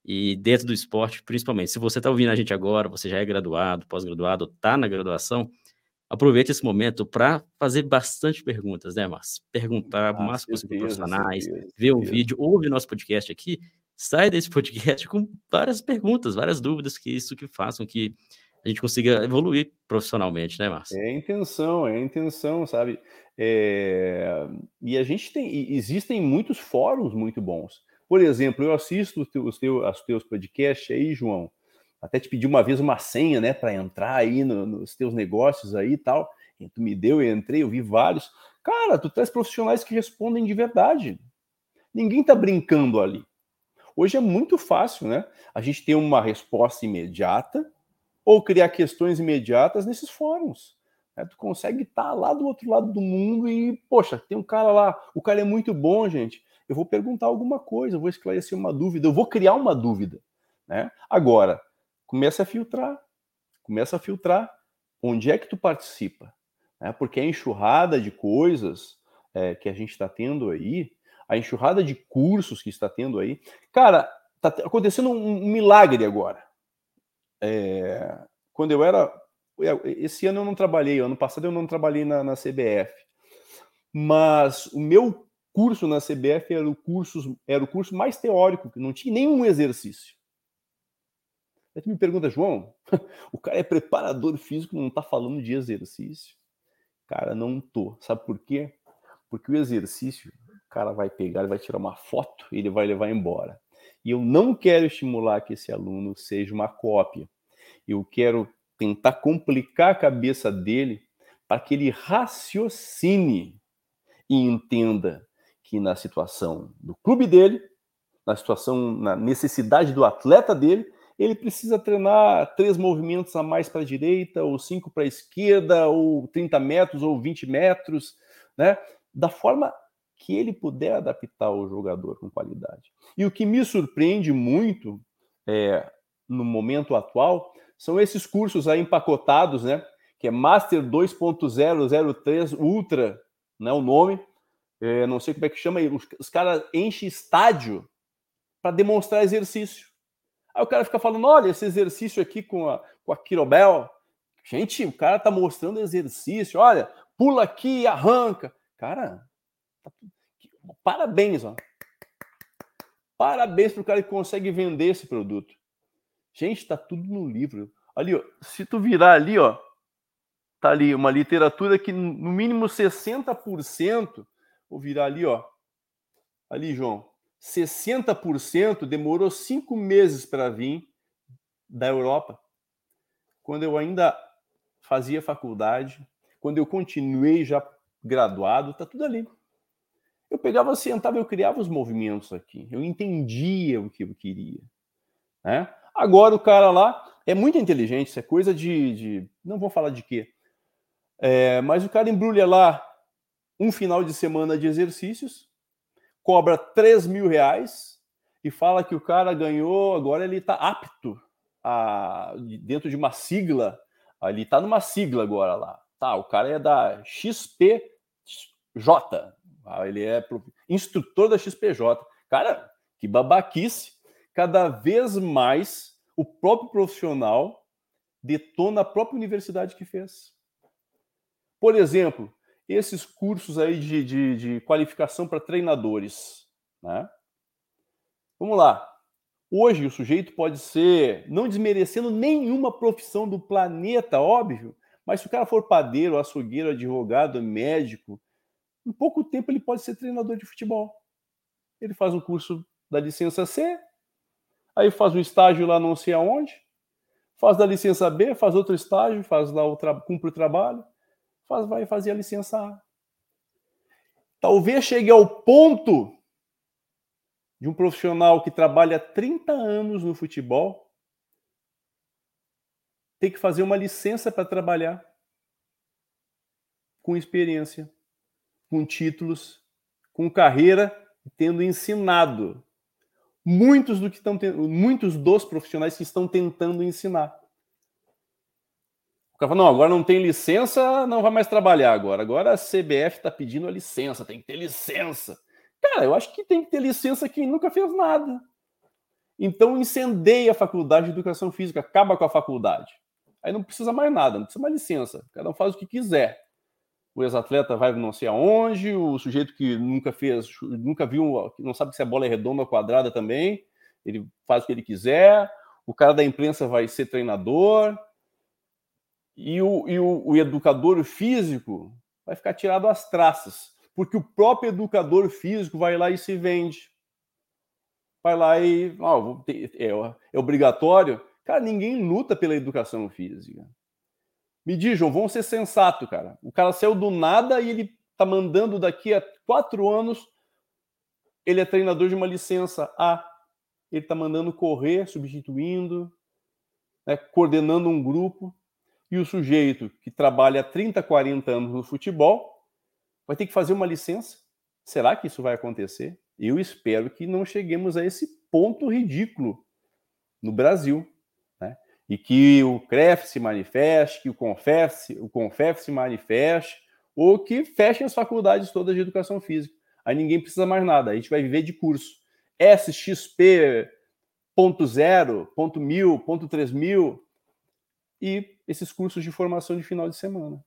E dentro do esporte, principalmente, se você está ouvindo a gente agora, você já é graduado, pós-graduado, está na graduação, aproveite esse momento para fazer bastante perguntas, né, Márcio? Perguntar ah, máximo possível profissionais, ver um vídeo, ouve nosso podcast aqui, sai desse podcast com várias perguntas, várias dúvidas, que isso que façam que a gente consiga evoluir profissionalmente, né, Márcio? É a intenção, é a intenção, sabe? É... E a gente tem, existem muitos fóruns muito bons. Por exemplo, eu assisto os teus, os teus podcasts aí, João. Até te pedi uma vez uma senha, né, para entrar aí no, nos teus negócios aí e tal. E tu me deu, eu entrei, eu vi vários. Cara, tu traz profissionais que respondem de verdade. Ninguém tá brincando ali. Hoje é muito fácil, né? A gente tem uma resposta imediata ou criar questões imediatas nesses fóruns. Né? Tu consegue estar tá lá do outro lado do mundo e, poxa, tem um cara lá, o cara é muito bom, gente. Eu vou perguntar alguma coisa, eu vou esclarecer uma dúvida, eu vou criar uma dúvida. Né? Agora, começa a filtrar, começa a filtrar onde é que tu participa. Né? Porque a enxurrada de coisas é, que a gente está tendo aí, a enxurrada de cursos que está tendo aí, cara, tá acontecendo um milagre agora. É, quando eu era. Esse ano eu não trabalhei, ano passado eu não trabalhei na, na CBF. Mas o meu curso na CBF era o curso, era o curso mais teórico, que não tinha nenhum exercício. Aí tu me pergunta, João, o cara é preparador físico, não está falando de exercício? Cara, não tô. Sabe por quê? Porque o exercício, o cara vai pegar, ele vai tirar uma foto e ele vai levar embora. E eu não quero estimular que esse aluno seja uma cópia. Eu quero tentar complicar a cabeça dele para que ele raciocine e entenda que na situação do clube dele, na situação, na necessidade do atleta dele, ele precisa treinar três movimentos a mais para a direita, ou cinco para a esquerda, ou 30 metros, ou 20 metros, né? Da forma que ele puder adaptar o jogador com qualidade. E o que me surpreende muito é, no momento atual são esses cursos aí empacotados, né? Que é Master 2.003 Ultra, né? O nome, é, não sei como é que chama, os, os caras enchem estádio para demonstrar exercício. Aí o cara fica falando: olha, esse exercício aqui com a, com a Kirobel. Gente, o cara tá mostrando exercício, olha, pula aqui e arranca. Cara, Tá Parabéns, ó. Parabéns pro cara que consegue vender esse produto. Gente, tá tudo no livro. Ali, ó, se tu virar ali, ó, tá ali uma literatura que no mínimo 60%, vou virar ali, ó. Ali, João. 60% demorou cinco meses para vir da Europa. Quando eu ainda fazia faculdade, quando eu continuei já graduado, tá tudo ali. Eu pegava, sentava, eu criava os movimentos aqui. Eu entendia o que eu queria. Né? Agora o cara lá é muito inteligente, isso é coisa de. de não vou falar de quê. É, mas o cara embrulha lá um final de semana de exercícios, cobra 3 mil reais e fala que o cara ganhou, agora ele está apto a, dentro de uma sigla. Ele está numa sigla agora lá. Tá, o cara é da XPJ, ele é instrutor da XPJ. Cara, Que babaquice. Cada vez mais o próprio profissional detona a própria universidade que fez. Por exemplo, esses cursos aí de, de, de qualificação para treinadores. Né? Vamos lá. Hoje o sujeito pode ser, não desmerecendo nenhuma profissão do planeta, óbvio, mas se o cara for padeiro, açougueiro, advogado, médico, em pouco tempo ele pode ser treinador de futebol. Ele faz um curso da licença C, aí faz um estágio lá não sei aonde, faz da licença B, faz outro estágio, faz lá o cumpre o trabalho, faz, vai fazer a licença A. Talvez chegue ao ponto de um profissional que trabalha 30 anos no futebol ter que fazer uma licença para trabalhar com experiência, com títulos, com carreira, tendo ensinado muitos do que estão muitos dos profissionais que estão tentando ensinar. O cara fala, não, agora não tem licença, não vai mais trabalhar agora. Agora a CBF está pedindo a licença, tem que ter licença. Cara, eu acho que tem que ter licença quem nunca fez nada. Então incendeia a faculdade de educação física, acaba com a faculdade. Aí não precisa mais nada, não precisa mais licença. Cada um faz o que quiser. O ex-atleta vai não sei aonde, o sujeito que nunca fez, nunca viu, não sabe se a bola é redonda ou quadrada também, ele faz o que ele quiser. O cara da imprensa vai ser treinador. E o, e o, o educador físico vai ficar tirado às traças porque o próprio educador físico vai lá e se vende. Vai lá e. Oh, é, é obrigatório. Cara, ninguém luta pela educação física. Me João, vamos ser sensato, cara. O cara saiu do nada e ele tá mandando daqui a quatro anos. Ele é treinador de uma licença A. Ele tá mandando correr, substituindo, né, coordenando um grupo. E o sujeito que trabalha 30, 40 anos no futebol vai ter que fazer uma licença? Será que isso vai acontecer? Eu espero que não cheguemos a esse ponto ridículo no Brasil. E que o CREF se manifeste, que o CONFEF, o CONFEF se manifeste, ou que fechem as faculdades todas de educação física. Aí ninguém precisa mais nada, a gente vai viver de curso. SXP ponto zero, ponto mil, ponto três mil e esses cursos de formação de final de semana,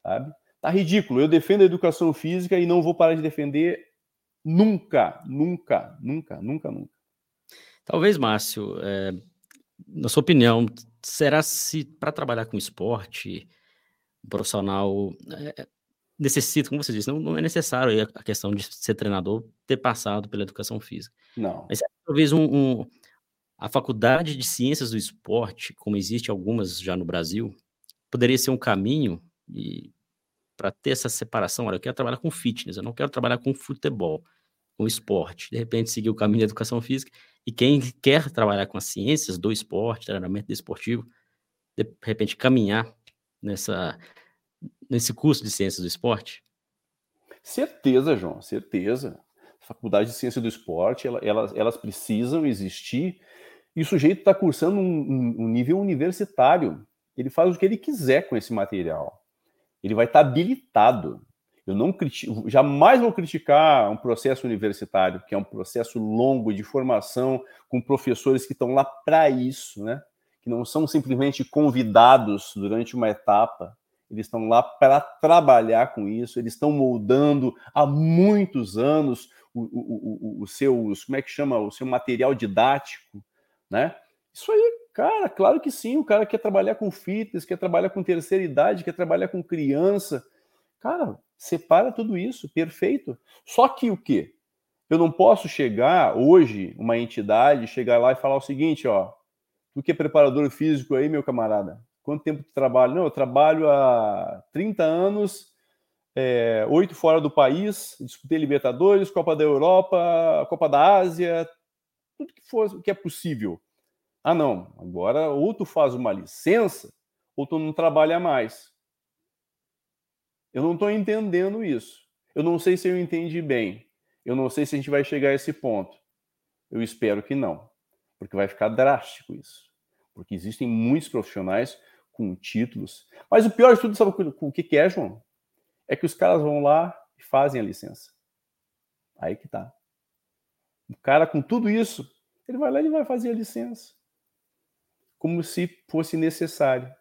sabe? Tá ridículo. Eu defendo a educação física e não vou parar de defender nunca, nunca, nunca, nunca, nunca. Talvez, Márcio, é, na sua opinião, será se para trabalhar com esporte, profissional é, necessita, como você disse, não, não, é necessário a questão de ser treinador ter passado pela educação física. Não. Mas talvez um, um, a faculdade de ciências do esporte, como existe algumas já no Brasil, poderia ser um caminho para ter essa separação, olha, eu quero trabalhar com fitness, eu não quero trabalhar com futebol, com esporte. De repente, seguir o caminho da educação física. E quem quer trabalhar com as ciências do esporte, treinamento desportivo, de repente caminhar nessa, nesse curso de ciências do esporte? Certeza, João, certeza. Faculdade de Ciência do Esporte, ela, elas, elas precisam existir e o sujeito está cursando um, um, um nível universitário. Ele faz o que ele quiser com esse material ele vai estar habilitado. Eu não critico, jamais vou criticar um processo universitário, que é um processo longo de formação com professores que estão lá para isso, né? Que não são simplesmente convidados durante uma etapa, eles estão lá para trabalhar com isso, eles estão moldando há muitos anos o, o, o, o seu, como é que chama, o seu material didático, né? Isso aí Cara, claro que sim. O cara quer trabalhar com fitness, quer trabalhar com terceira idade, quer trabalhar com criança. Cara, separa tudo isso, perfeito. Só que o quê? Eu não posso chegar hoje, uma entidade, chegar lá e falar o seguinte, ó. Tu que é preparador físico aí, meu camarada, quanto tempo tu trabalha? Não, eu trabalho há 30 anos, é, oito fora do país, disputei Libertadores, Copa da Europa, Copa da Ásia, tudo que for que é possível. Ah, não, agora ou tu faz uma licença ou tu não trabalha mais. Eu não estou entendendo isso. Eu não sei se eu entendi bem. Eu não sei se a gente vai chegar a esse ponto. Eu espero que não, porque vai ficar drástico isso. Porque existem muitos profissionais com títulos. Mas o pior de tudo, sabe o que é, João? É que os caras vão lá e fazem a licença. Aí que tá. O cara com tudo isso, ele vai lá e vai fazer a licença. Como se fosse necessário.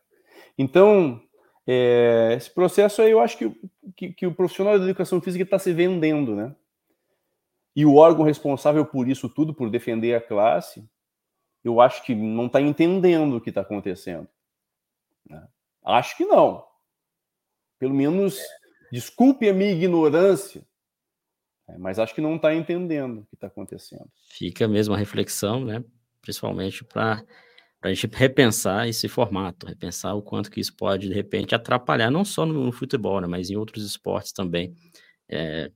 Então, é, esse processo aí eu acho que, que, que o profissional da educação física está se vendendo, né? E o órgão responsável por isso tudo, por defender a classe, eu acho que não está entendendo o que está acontecendo. Né? Acho que não. Pelo menos, desculpe a minha ignorância, né? mas acho que não está entendendo o que está acontecendo. Fica mesmo a reflexão, né? principalmente para a gente repensar esse formato, repensar o quanto que isso pode, de repente, atrapalhar, não só no, no futebol, né? mas em outros esportes também. É,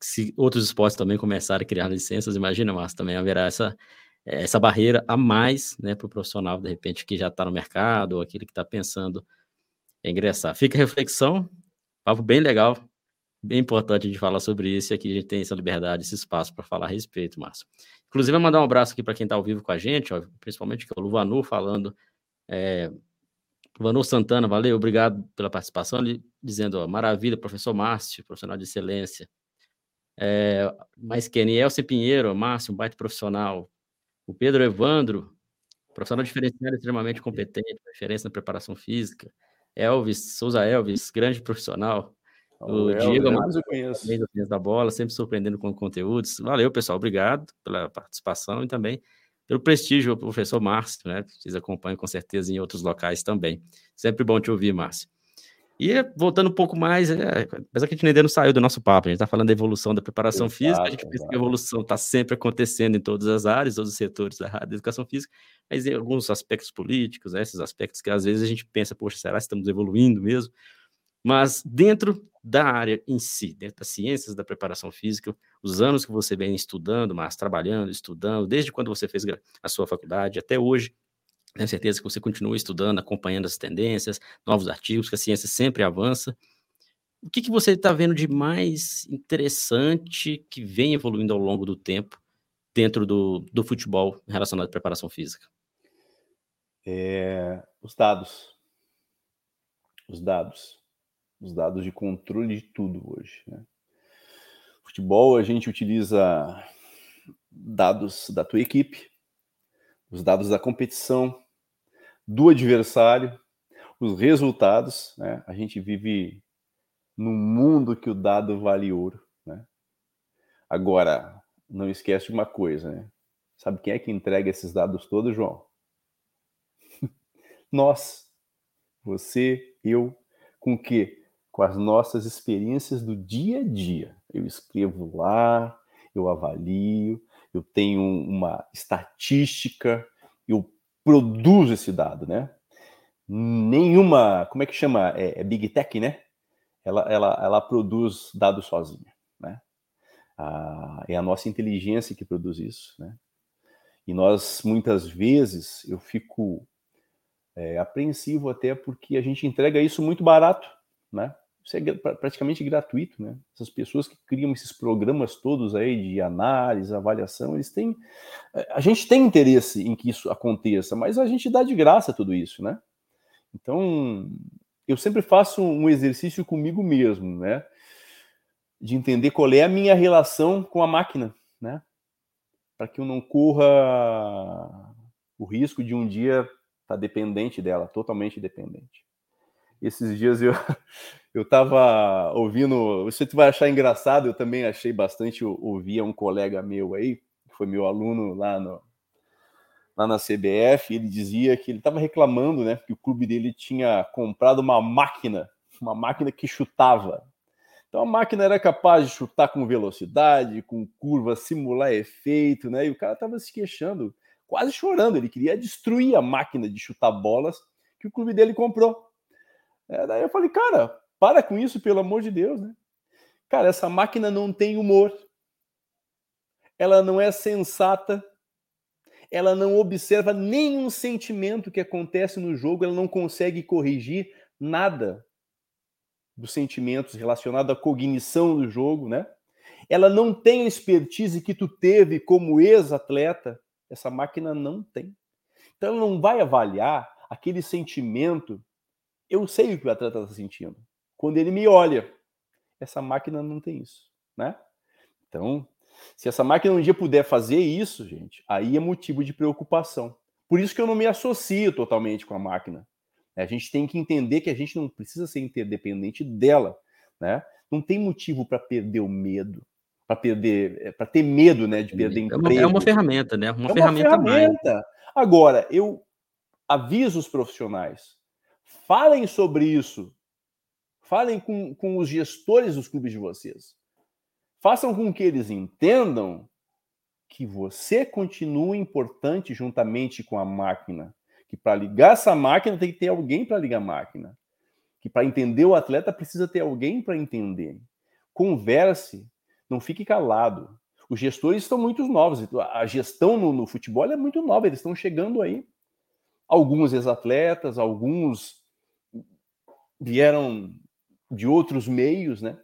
se outros esportes também começarem a criar licenças, imagina, mas também haverá essa, essa barreira a mais né, para o profissional, de repente, que já está no mercado, ou aquele que está pensando em ingressar. Fica a reflexão, papo bem legal, bem importante de falar sobre isso, e aqui a gente tem essa liberdade, esse espaço para falar a respeito, Márcio. Inclusive, mandar um abraço aqui para quem está ao vivo com a gente, ó, principalmente que é o Luvanu falando. É, Santana, valeu, obrigado pela participação, ele, dizendo, ó, maravilha, professor Márcio, profissional de excelência. É, mais Kenny, Elcio Pinheiro, Márcio, um baita profissional. O Pedro Evandro, profissional diferenciado extremamente competente, referência na preparação física. Elvis, Souza Elvis, grande profissional. O, o Diego Amados, eu conheço. da bola, sempre surpreendendo com conteúdos. Valeu, pessoal, obrigado pela participação e também pelo prestígio, professor Márcio, né? Vocês acompanham com certeza em outros locais também. Sempre bom te ouvir, Márcio. E voltando um pouco mais, é, apesar que a gente ainda não saiu do nosso papo, a gente está falando da evolução da preparação exato, física, a gente pensa que a evolução está sempre acontecendo em todas as áreas, todos os setores da, da educação física, mas em alguns aspectos políticos, né, esses aspectos que às vezes a gente pensa, poxa, será que estamos evoluindo mesmo? Mas dentro da área em si, dentro das ciências da preparação física, os anos que você vem estudando, mas trabalhando, estudando, desde quando você fez a sua faculdade até hoje, tenho certeza que você continua estudando, acompanhando as tendências, novos artigos, que a ciência sempre avança. O que, que você está vendo de mais interessante que vem evoluindo ao longo do tempo dentro do, do futebol relacionado à preparação física? É, os dados. Os dados. Os dados de controle de tudo hoje. Né? Futebol, a gente utiliza dados da tua equipe, os dados da competição, do adversário, os resultados. Né? A gente vive num mundo que o dado vale ouro. Né? Agora, não esquece uma coisa, né? Sabe quem é que entrega esses dados todos, João? Nós. Você, eu, com o quê? Com as nossas experiências do dia a dia. Eu escrevo lá, eu avalio, eu tenho uma estatística, eu produzo esse dado, né? Nenhuma, como é que chama? É, é Big Tech, né? Ela, ela, ela produz dados sozinha, né? Ah, é a nossa inteligência que produz isso, né? E nós, muitas vezes, eu fico é, apreensivo até porque a gente entrega isso muito barato, né? Isso é praticamente gratuito, né? Essas pessoas que criam esses programas todos aí de análise, avaliação, eles têm. Eh, a gente tem interesse em que isso aconteça, mas a gente dá de graça tudo isso, né? Então, eu sempre faço um exercício comigo mesmo, né? De entender qual é a minha relação com a máquina, né? Para que eu não corra o risco de um dia estar tá dependente dela, totalmente dependente. Esses dias eu, eu tava ouvindo, você vai achar engraçado, eu também achei bastante, ouvia um colega meu aí, que foi meu aluno lá, no, lá na CBF, ele dizia que ele estava reclamando, né, que o clube dele tinha comprado uma máquina, uma máquina que chutava. Então a máquina era capaz de chutar com velocidade, com curva, simular efeito, né? E o cara estava se queixando, quase chorando. Ele queria destruir a máquina de chutar bolas que o clube dele comprou. É, daí eu falei, cara, para com isso, pelo amor de Deus, né? Cara, essa máquina não tem humor. Ela não é sensata. Ela não observa nenhum sentimento que acontece no jogo, ela não consegue corrigir nada dos sentimentos relacionados à cognição do jogo, né? Ela não tem a expertise que tu teve como ex-atleta. Essa máquina não tem. Então ela não vai avaliar aquele sentimento eu sei o que o atleta está sentindo. Quando ele me olha, essa máquina não tem isso, né? Então, Se essa máquina um dia puder fazer isso, gente, aí é motivo de preocupação. Por isso que eu não me associo totalmente com a máquina. A gente tem que entender que a gente não precisa ser interdependente dela, né? Não tem motivo para perder o medo, para perder, é, para ter medo, né, de perder é emprego. Uma, é uma ferramenta, né? Uma, é uma ferramenta. ferramenta. Agora, eu aviso os profissionais, falem sobre isso, falem com, com os gestores dos clubes de vocês, façam com que eles entendam que você continua importante juntamente com a máquina, que para ligar essa máquina tem que ter alguém para ligar a máquina, que para entender o atleta precisa ter alguém para entender. Converse, não fique calado. Os gestores estão muito novos, a gestão no, no futebol é muito nova, eles estão chegando aí. Alguns ex-atletas, alguns vieram de outros meios, né?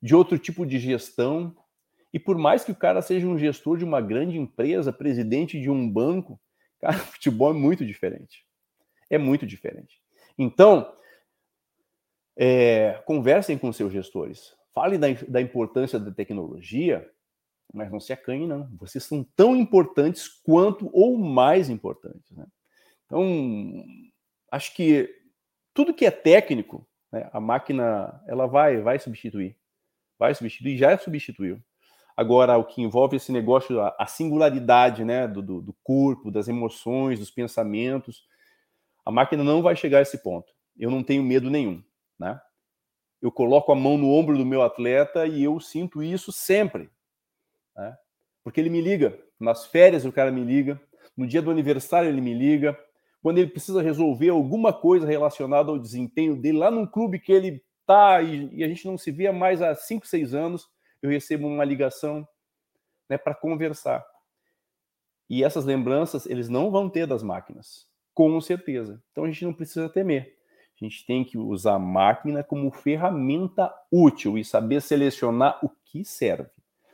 De outro tipo de gestão. E por mais que o cara seja um gestor de uma grande empresa, presidente de um banco, cara, o futebol é muito diferente. É muito diferente. Então, é, conversem com seus gestores. Falem da, da importância da tecnologia, mas não se acanhem, não. Vocês são tão importantes quanto ou mais importantes. Né? Então, acho que tudo que é técnico, né, a máquina ela vai, vai substituir. Vai substituir, já substituiu. Agora, o que envolve esse negócio, a, singularidade né, do, do, do corpo, das emoções, dos pensamentos, a máquina não vai chegar a esse ponto. Eu não tenho medo nenhum. Né? Eu coloco a mão no ombro do meu atleta e eu sinto isso sempre. Né? Porque ele me liga. Nas férias o cara me liga. No dia do aniversário ele me liga. Quando ele precisa resolver alguma coisa relacionada ao desempenho dele lá num clube que ele tá e, e a gente não se via mais há 5, 6 anos, eu recebo uma ligação né, para conversar. E essas lembranças eles não vão ter das máquinas, com certeza. Então a gente não precisa temer. A gente tem que usar a máquina como ferramenta útil e saber selecionar o que serve.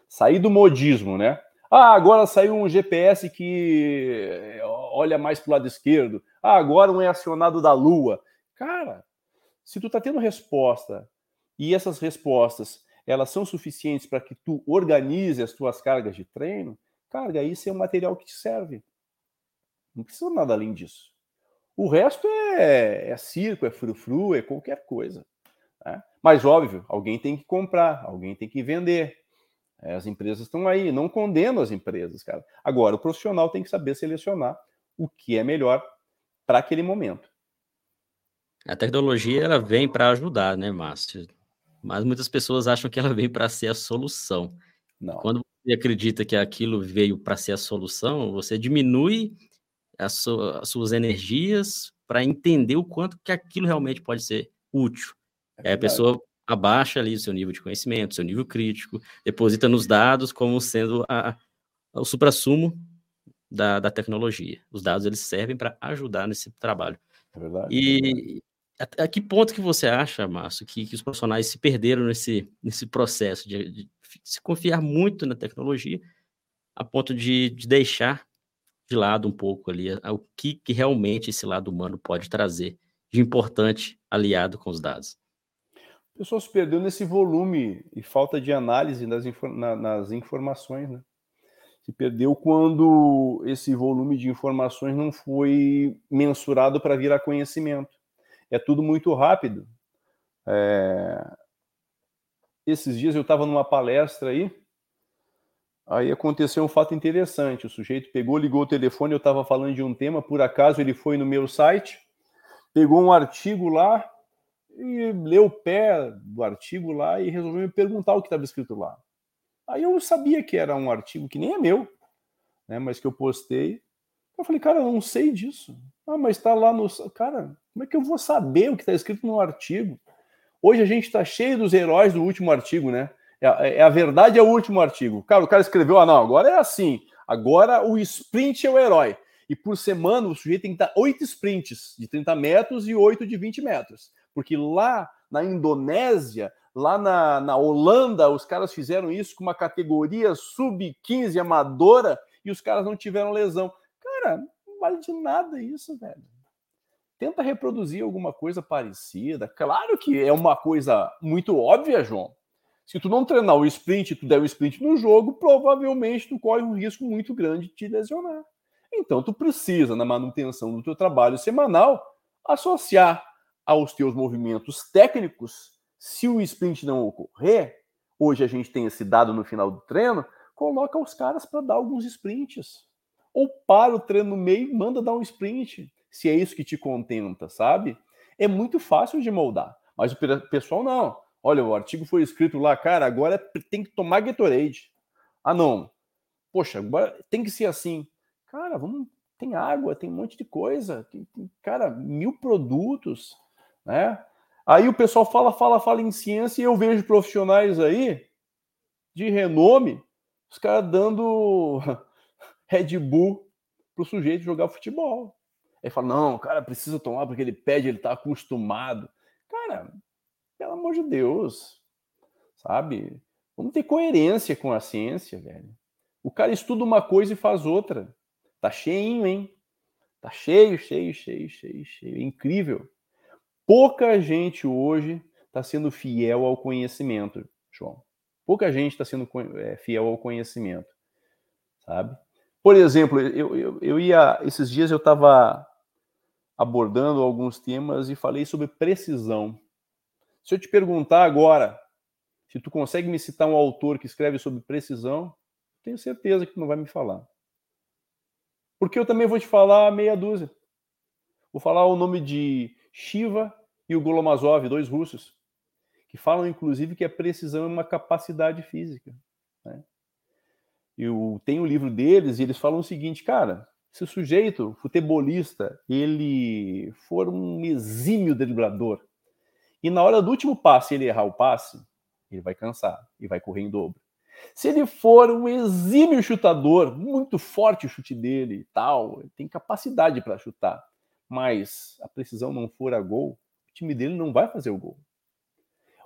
Sair do modismo, né? Ah, agora saiu um GPS que eh, olha mais para o lado esquerdo. Ah, agora um é acionado da Lua. Cara, se tu está tendo resposta e essas respostas elas são suficientes para que tu organize as tuas cargas de treino, cara, isso é um material que te serve. Não precisa nada além disso. O resto é, é circo, é frufru, é qualquer coisa. Né? Mas, óbvio, alguém tem que comprar, alguém tem que vender. É, as empresas estão aí, não condeno as empresas, cara. Agora, o profissional tem que saber selecionar o que é melhor para aquele momento. A tecnologia ela vem para ajudar, né, Márcio? Mas muitas pessoas acham que ela vem para ser a solução. Não. Quando você acredita que aquilo veio para ser a solução, você diminui as, as suas energias para entender o quanto que aquilo realmente pode ser útil. É a pessoa abaixa ali o seu nível de conhecimento, seu nível crítico, deposita nos dados como sendo a, a, o suprassumo da, da tecnologia. Os dados eles servem para ajudar nesse trabalho. É verdade. E é a, a, que ponto que você acha, Márcio, que, que os profissionais se perderam nesse, nesse processo de, de se confiar muito na tecnologia a ponto de, de deixar de lado um pouco ali o que, que realmente esse lado humano pode trazer de importante aliado com os dados. O pessoal se perdeu nesse volume e falta de análise nas, na, nas informações, né? Se perdeu quando esse volume de informações não foi mensurado para virar conhecimento. É tudo muito rápido. É... Esses dias eu estava numa palestra aí, Aí aconteceu um fato interessante. O sujeito pegou, ligou o telefone, eu estava falando de um tema, por acaso ele foi no meu site, pegou um artigo lá e leu o pé do artigo lá e resolveu me perguntar o que estava escrito lá. Aí eu sabia que era um artigo que nem é meu, né, mas que eu postei. Eu falei, cara, eu não sei disso. Ah, mas está lá no. Cara, como é que eu vou saber o que está escrito no artigo? Hoje a gente está cheio dos heróis do último artigo, né? É, é, a verdade é o último artigo. Cara, o cara escreveu, ah, não, agora é assim. Agora o sprint é o herói. E por semana o sujeito tem que dar oito sprints de 30 metros e oito de 20 metros. Porque lá na Indonésia, lá na, na Holanda, os caras fizeram isso com uma categoria sub-15 amadora e os caras não tiveram lesão. Cara, não vale de nada isso, velho. Tenta reproduzir alguma coisa parecida. Claro que é uma coisa muito óbvia, João. Se tu não treinar o sprint, tu der o sprint no jogo, provavelmente tu corre um risco muito grande de te lesionar. Então tu precisa, na manutenção do teu trabalho semanal, associar aos teus movimentos técnicos. Se o sprint não ocorrer, hoje a gente tem esse dado no final do treino, coloca os caras para dar alguns sprints. Ou para o treino no meio manda dar um sprint, se é isso que te contenta, sabe? É muito fácil de moldar. Mas o pessoal não. Olha, o artigo foi escrito lá, cara, agora tem que tomar Gatorade. Ah, não. Poxa, agora tem que ser assim. Cara, vamos. Tem água, tem um monte de coisa, tem, tem, cara, mil produtos, né? Aí o pessoal fala, fala, fala em ciência e eu vejo profissionais aí de renome, os caras dando Red Bull pro sujeito jogar futebol. Aí fala, não, o cara precisa tomar porque ele pede, ele tá acostumado. Cara, pelo amor de Deus, sabe? Vamos ter coerência com a ciência, velho. O cara estuda uma coisa e faz outra. Tá cheinho, hein? Tá cheio, cheio, cheio, cheio, cheio. É incrível. Pouca gente hoje está sendo fiel ao conhecimento, João. Pouca gente está sendo é, fiel ao conhecimento, sabe? Por exemplo, eu, eu, eu ia. Esses dias eu estava abordando alguns temas e falei sobre precisão. Se eu te perguntar agora, se tu consegue me citar um autor que escreve sobre precisão, tenho certeza que tu não vai me falar. Porque eu também vou te falar meia dúzia. Vou falar o nome de Shiva e o Golomazov, dois russos, que falam inclusive que a precisão é uma capacidade física. Né? Eu tenho o um livro deles e eles falam o seguinte, cara, se o sujeito, futebolista, ele for um exímio driblador, e na hora do último passe ele errar o passe, ele vai cansar e vai correr em dobro. Se ele for um exímio chutador, muito forte o chute dele e tal, ele tem capacidade para chutar, mas a precisão não for a gol, time dele não vai fazer o gol.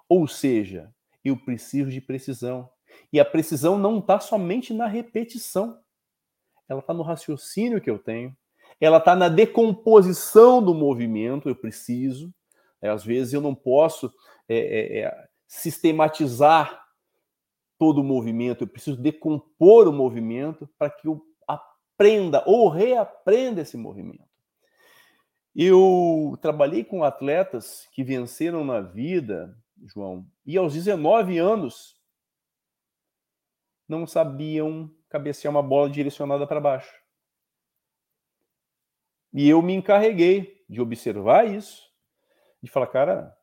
Ou seja, eu preciso de precisão. E a precisão não está somente na repetição, ela está no raciocínio que eu tenho, ela está na decomposição do movimento, eu preciso, é, às vezes eu não posso é, é, é, sistematizar todo o movimento, eu preciso decompor o movimento para que eu aprenda ou reaprenda esse movimento. Eu trabalhei com atletas que venceram na vida, João, e aos 19 anos não sabiam cabecear uma bola direcionada para baixo. E eu me encarreguei de observar isso de falar, cara,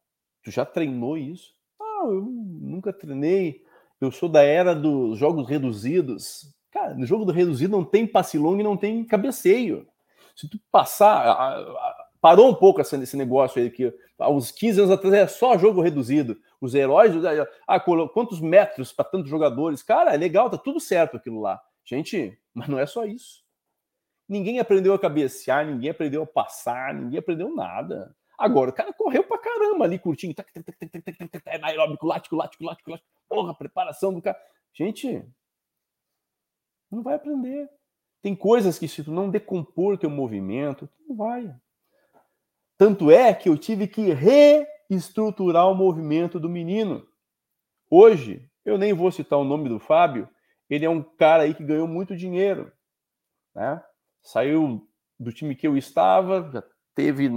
tu já treinou isso? Ah, eu nunca treinei. Eu sou da era dos jogos reduzidos. Cara, no jogo do reduzido não tem passe longo e não tem cabeceio. Se tu passar, parou um pouco esse negócio aí que aos 15 anos atrás é só jogo reduzido. Os heróis, ah, quantos metros para tantos jogadores? Cara, é legal, tá tudo certo aquilo lá. Gente, mas não é só isso. Ninguém aprendeu a cabecear, ninguém aprendeu a passar, ninguém aprendeu nada. Agora, o cara correu pra caramba ali, curtindo. Aeróbico, lático, lático, lático, lático. Porra, preparação do cara. Gente, não vai aprender. Tem coisas que se tu não decompor teu movimento, tu não vai. Tanto é que eu tive que reestruturar o movimento do menino. Hoje, eu nem vou citar o nome do Fábio, ele é um cara aí que ganhou muito dinheiro, né? Saiu do time que eu estava, já teve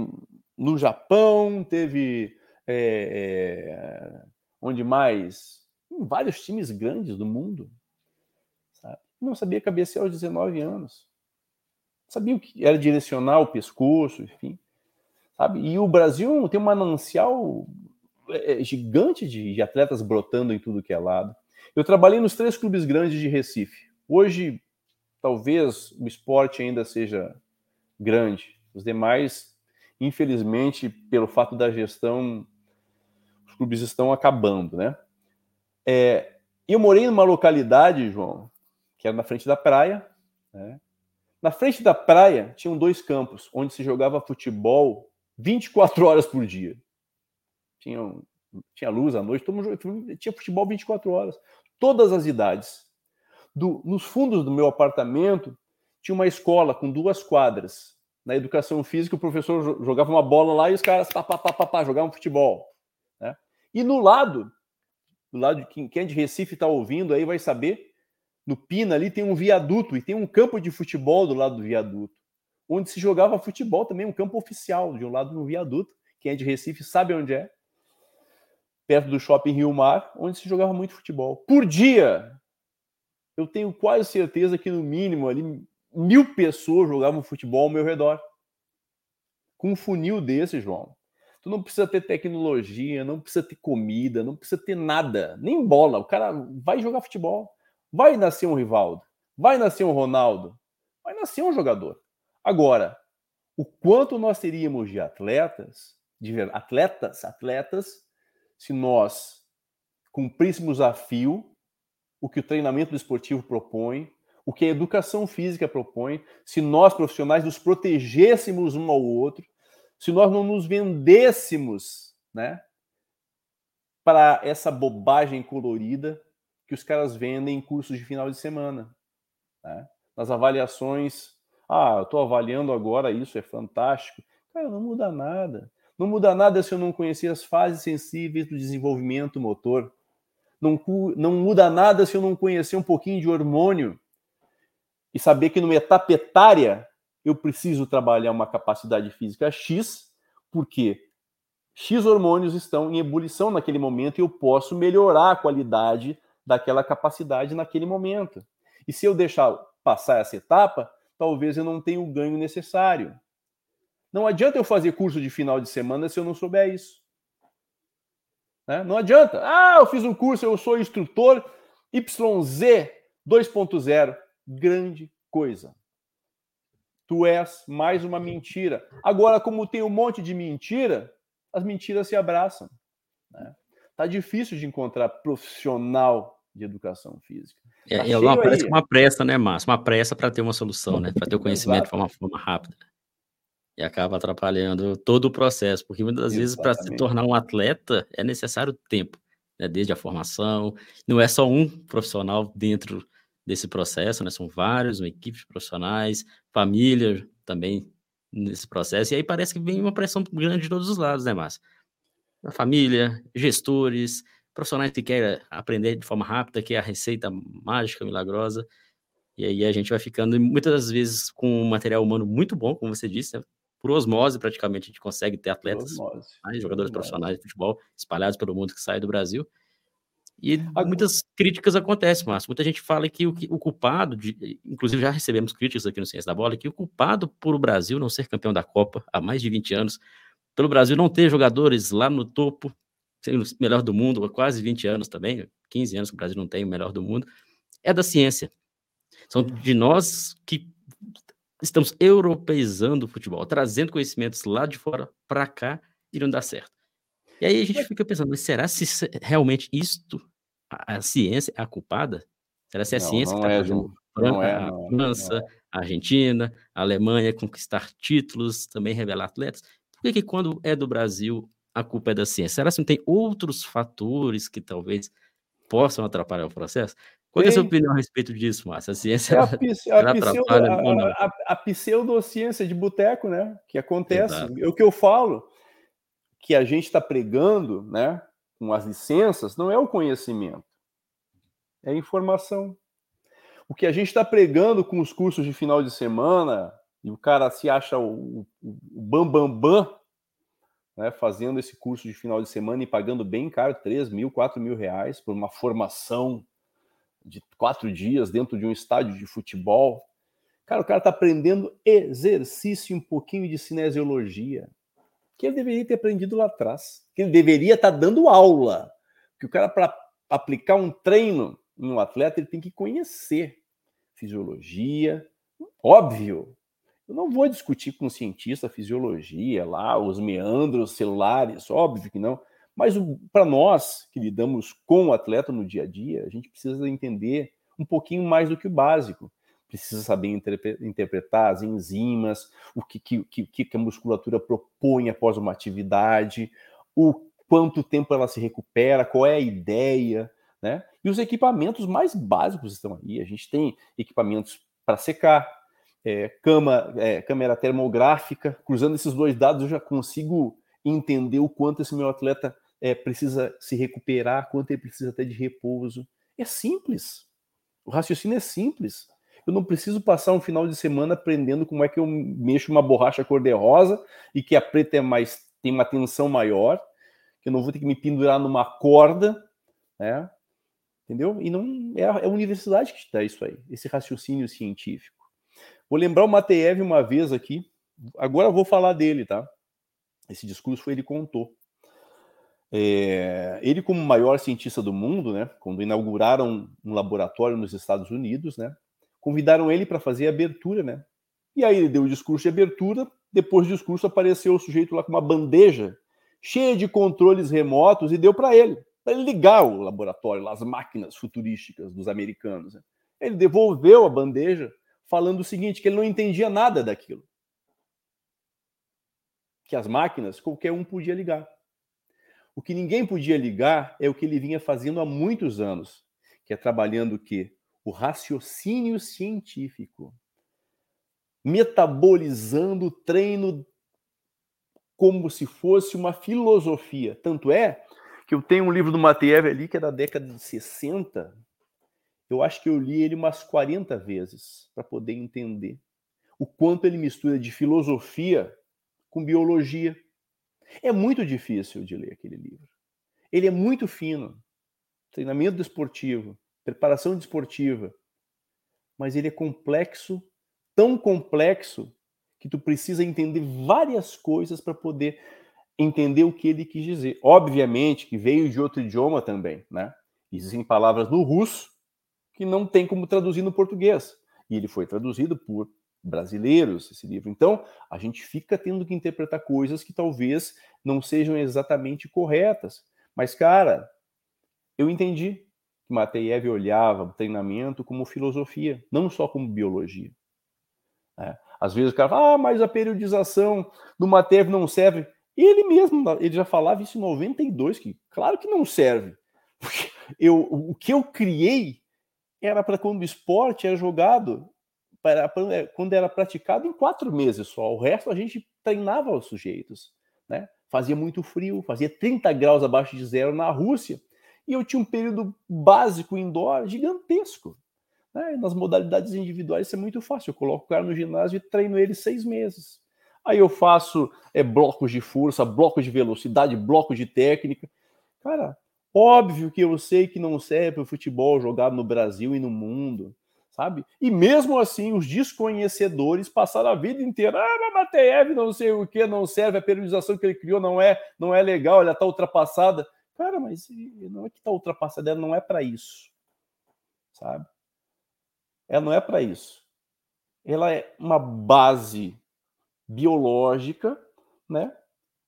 no Japão, teve é, é, onde mais? Em vários times grandes do mundo. Sabe? Não sabia cabecear aos 19 anos. Sabia o que era direcionar o pescoço, enfim. Sabe? E o Brasil tem um manancial é, é, gigante de, de atletas brotando em tudo que é lado. Eu trabalhei nos três clubes grandes de Recife. Hoje, talvez o esporte ainda seja grande. Os demais Infelizmente, pelo fato da gestão, os clubes estão acabando, né? É, eu morei numa localidade, João, que era na frente da praia. Né? Na frente da praia tinham dois campos onde se jogava futebol 24 horas por dia. Tinha, tinha luz à noite, todo mundo, tinha futebol 24 horas. Todas as idades. Do, nos fundos do meu apartamento tinha uma escola com duas quadras na educação física, o professor jogava uma bola lá e os caras pá, pá, pá, pá, pá jogavam futebol. Né? E no lado, do lado de quem, quem é de Recife está ouvindo aí vai saber. No Pina ali tem um viaduto e tem um campo de futebol do lado do viaduto, onde se jogava futebol também, um campo oficial, de um lado do viaduto. Quem é de Recife sabe onde é. Perto do shopping Rio Mar, onde se jogava muito futebol. Por dia, eu tenho quase certeza que no mínimo ali mil pessoas jogavam futebol ao meu redor. Com um funil desse, João, Tu não precisa ter tecnologia, não precisa ter comida, não precisa ter nada, nem bola. O cara vai jogar futebol. Vai nascer um Rivaldo, vai nascer um Ronaldo, vai nascer um jogador. Agora, o quanto nós teríamos de atletas, de atletas, atletas, se nós cumpríssemos a fio o que o treinamento esportivo propõe, o que a educação física propõe, se nós profissionais nos protegêssemos um ao outro, se nós não nos vendêssemos, né, para essa bobagem colorida que os caras vendem em cursos de final de semana, né? nas avaliações. Ah, eu estou avaliando agora isso, é fantástico. Cara, não muda nada. Não muda nada se eu não conhecer as fases sensíveis do desenvolvimento motor. Não, não muda nada se eu não conhecer um pouquinho de hormônio e saber que numa etapa etária eu preciso trabalhar uma capacidade física X, porque X hormônios estão em ebulição naquele momento e eu posso melhorar a qualidade daquela capacidade naquele momento. E se eu deixar passar essa etapa, talvez eu não tenha o ganho necessário. Não adianta eu fazer curso de final de semana se eu não souber isso. Né? Não adianta. Ah, eu fiz um curso, eu sou instrutor YZ 2.0. Grande coisa tu és mais uma mentira. Agora, como tem um monte de mentira, as mentiras se abraçam. Né? Tá difícil de encontrar profissional de educação física. É, tá é, ela parece uma pressa, né, Márcio? Uma pressa para ter uma solução, né? Para ter o conhecimento de forma, forma rápida. E acaba atrapalhando todo o processo, porque muitas Exatamente. vezes para se tornar um atleta é necessário tempo, né? desde a formação. Não é só um profissional dentro desse processo, né? São vários, uma equipe de profissionais, família também nesse processo. E aí parece que vem uma pressão grande de todos os lados, né, Márcio? A família, gestores, profissionais que querem aprender de forma rápida, que é a receita mágica, milagrosa. E aí a gente vai ficando, muitas vezes, com um material humano muito bom, como você disse, né? por osmose praticamente a gente consegue ter atletas, mais jogadores profissionais de futebol espalhados pelo mundo que saem do Brasil. E muitas críticas acontecem, Márcio. Muita gente fala que o, que o, culpado, de, inclusive já recebemos críticas aqui no Ciência da Bola, que o culpado por o Brasil não ser campeão da Copa há mais de 20 anos, pelo Brasil não ter jogadores lá no topo, o melhor do mundo há quase 20 anos também, 15 anos que o Brasil não tem o melhor do mundo, é da ciência. São de nós que estamos europeizando o futebol, trazendo conhecimentos lá de fora para cá e não dá certo. E aí a gente fica pensando, mas será se realmente isto, a, a ciência é a culpada? Será se a não, ciência está é, fazendo não é, a França, é. a Argentina, a Alemanha conquistar títulos, também revelar atletas? Por que, que quando é do Brasil a culpa é da ciência? Será que não tem outros fatores que talvez possam atrapalhar o processo? Qual é a sua opinião a respeito disso, Márcio? A ciência é a, a, pseudo, a, a, pseudociência de boteco, né? Que acontece. Exato. É o que eu falo que a gente está pregando, né, com as licenças, não é o conhecimento, é a informação. O que a gente está pregando com os cursos de final de semana, e o cara se acha o, o, o bam, bam, bam né, fazendo esse curso de final de semana e pagando bem caro, 3 mil, 4 mil reais por uma formação de quatro dias dentro de um estádio de futebol. Cara, o cara está aprendendo exercício, um pouquinho de cinesiologia, que ele deveria ter aprendido lá atrás, que ele deveria estar tá dando aula. Que o cara, para aplicar um treino em um atleta, ele tem que conhecer fisiologia. Óbvio, eu não vou discutir com um cientista fisiologia lá, os meandros celulares, óbvio que não. Mas para nós que lidamos com o atleta no dia a dia, a gente precisa entender um pouquinho mais do que o básico precisa saber interpretar as enzimas, o que, que, que, que a musculatura propõe após uma atividade, o quanto tempo ela se recupera, qual é a ideia, né? E os equipamentos mais básicos estão aí. A gente tem equipamentos para secar, é, cama, é, câmera termográfica. Cruzando esses dois dados, eu já consigo entender o quanto esse meu atleta é, precisa se recuperar, quanto ele precisa até de repouso. É simples. O raciocínio é simples. Eu não preciso passar um final de semana aprendendo como é que eu mexo uma borracha cor-de-rosa e que a preta é mais tem uma tensão maior, que eu não vou ter que me pendurar numa corda, né? Entendeu? E não é a, é a universidade que te dá isso aí, esse raciocínio científico. Vou lembrar o Mateev uma vez aqui, agora vou falar dele, tá? Esse discurso ele contou. É, ele, como maior cientista do mundo, né, quando inauguraram um laboratório nos Estados Unidos, né, convidaram ele para fazer a abertura, né? E aí ele deu o discurso de abertura. Depois do discurso apareceu o sujeito lá com uma bandeja cheia de controles remotos e deu para ele, para ele ligar o laboratório, as máquinas futurísticas dos americanos. Né? Ele devolveu a bandeja falando o seguinte, que ele não entendia nada daquilo. Que as máquinas qualquer um podia ligar. O que ninguém podia ligar é o que ele vinha fazendo há muitos anos, que é trabalhando o quê? O raciocínio científico. Metabolizando o treino como se fosse uma filosofia. Tanto é que eu tenho um livro do Mateev ali que é da década de 60. Eu acho que eu li ele umas 40 vezes para poder entender o quanto ele mistura de filosofia com biologia, é muito difícil de ler aquele livro. Ele é muito fino. Treinamento desportivo, preparação desportiva. Mas ele é complexo, tão complexo, que tu precisa entender várias coisas para poder entender o que ele quis dizer. Obviamente que veio de outro idioma também, né? Existem palavras no russo que não tem como traduzir no português. E ele foi traduzido por brasileiros, esse livro. Então, a gente fica tendo que interpretar coisas que talvez não sejam exatamente corretas. Mas, cara, eu entendi que Mateev olhava o treinamento como filosofia, não só como biologia. É. Às vezes o cara fala, ah, mas a periodização do Mateev não serve. Ele mesmo, ele já falava isso em 92, que claro que não serve. Porque eu, o que eu criei era para quando o esporte é jogado é, quando era praticado em quatro meses só. O resto a gente treinava os sujeitos. Né? Fazia muito frio, fazia 30 graus abaixo de zero na Rússia. E eu tinha um período básico indoor gigantesco. Né? Nas modalidades individuais isso é muito fácil. Eu coloco o cara no ginásio e treino ele seis meses. Aí eu faço é, blocos de força, blocos de velocidade, blocos de técnica. Cara, óbvio que eu sei que não serve para o futebol jogado no Brasil e no mundo sabe? E mesmo assim, os desconhecedores passaram a vida inteira, ah, mas Mateev não sei o que, não serve, a periodização que ele criou não é, não é legal, ela está ultrapassada. Cara, mas não é que está ultrapassada, ela não é para isso, sabe? Ela não é para isso. Ela é uma base biológica, né?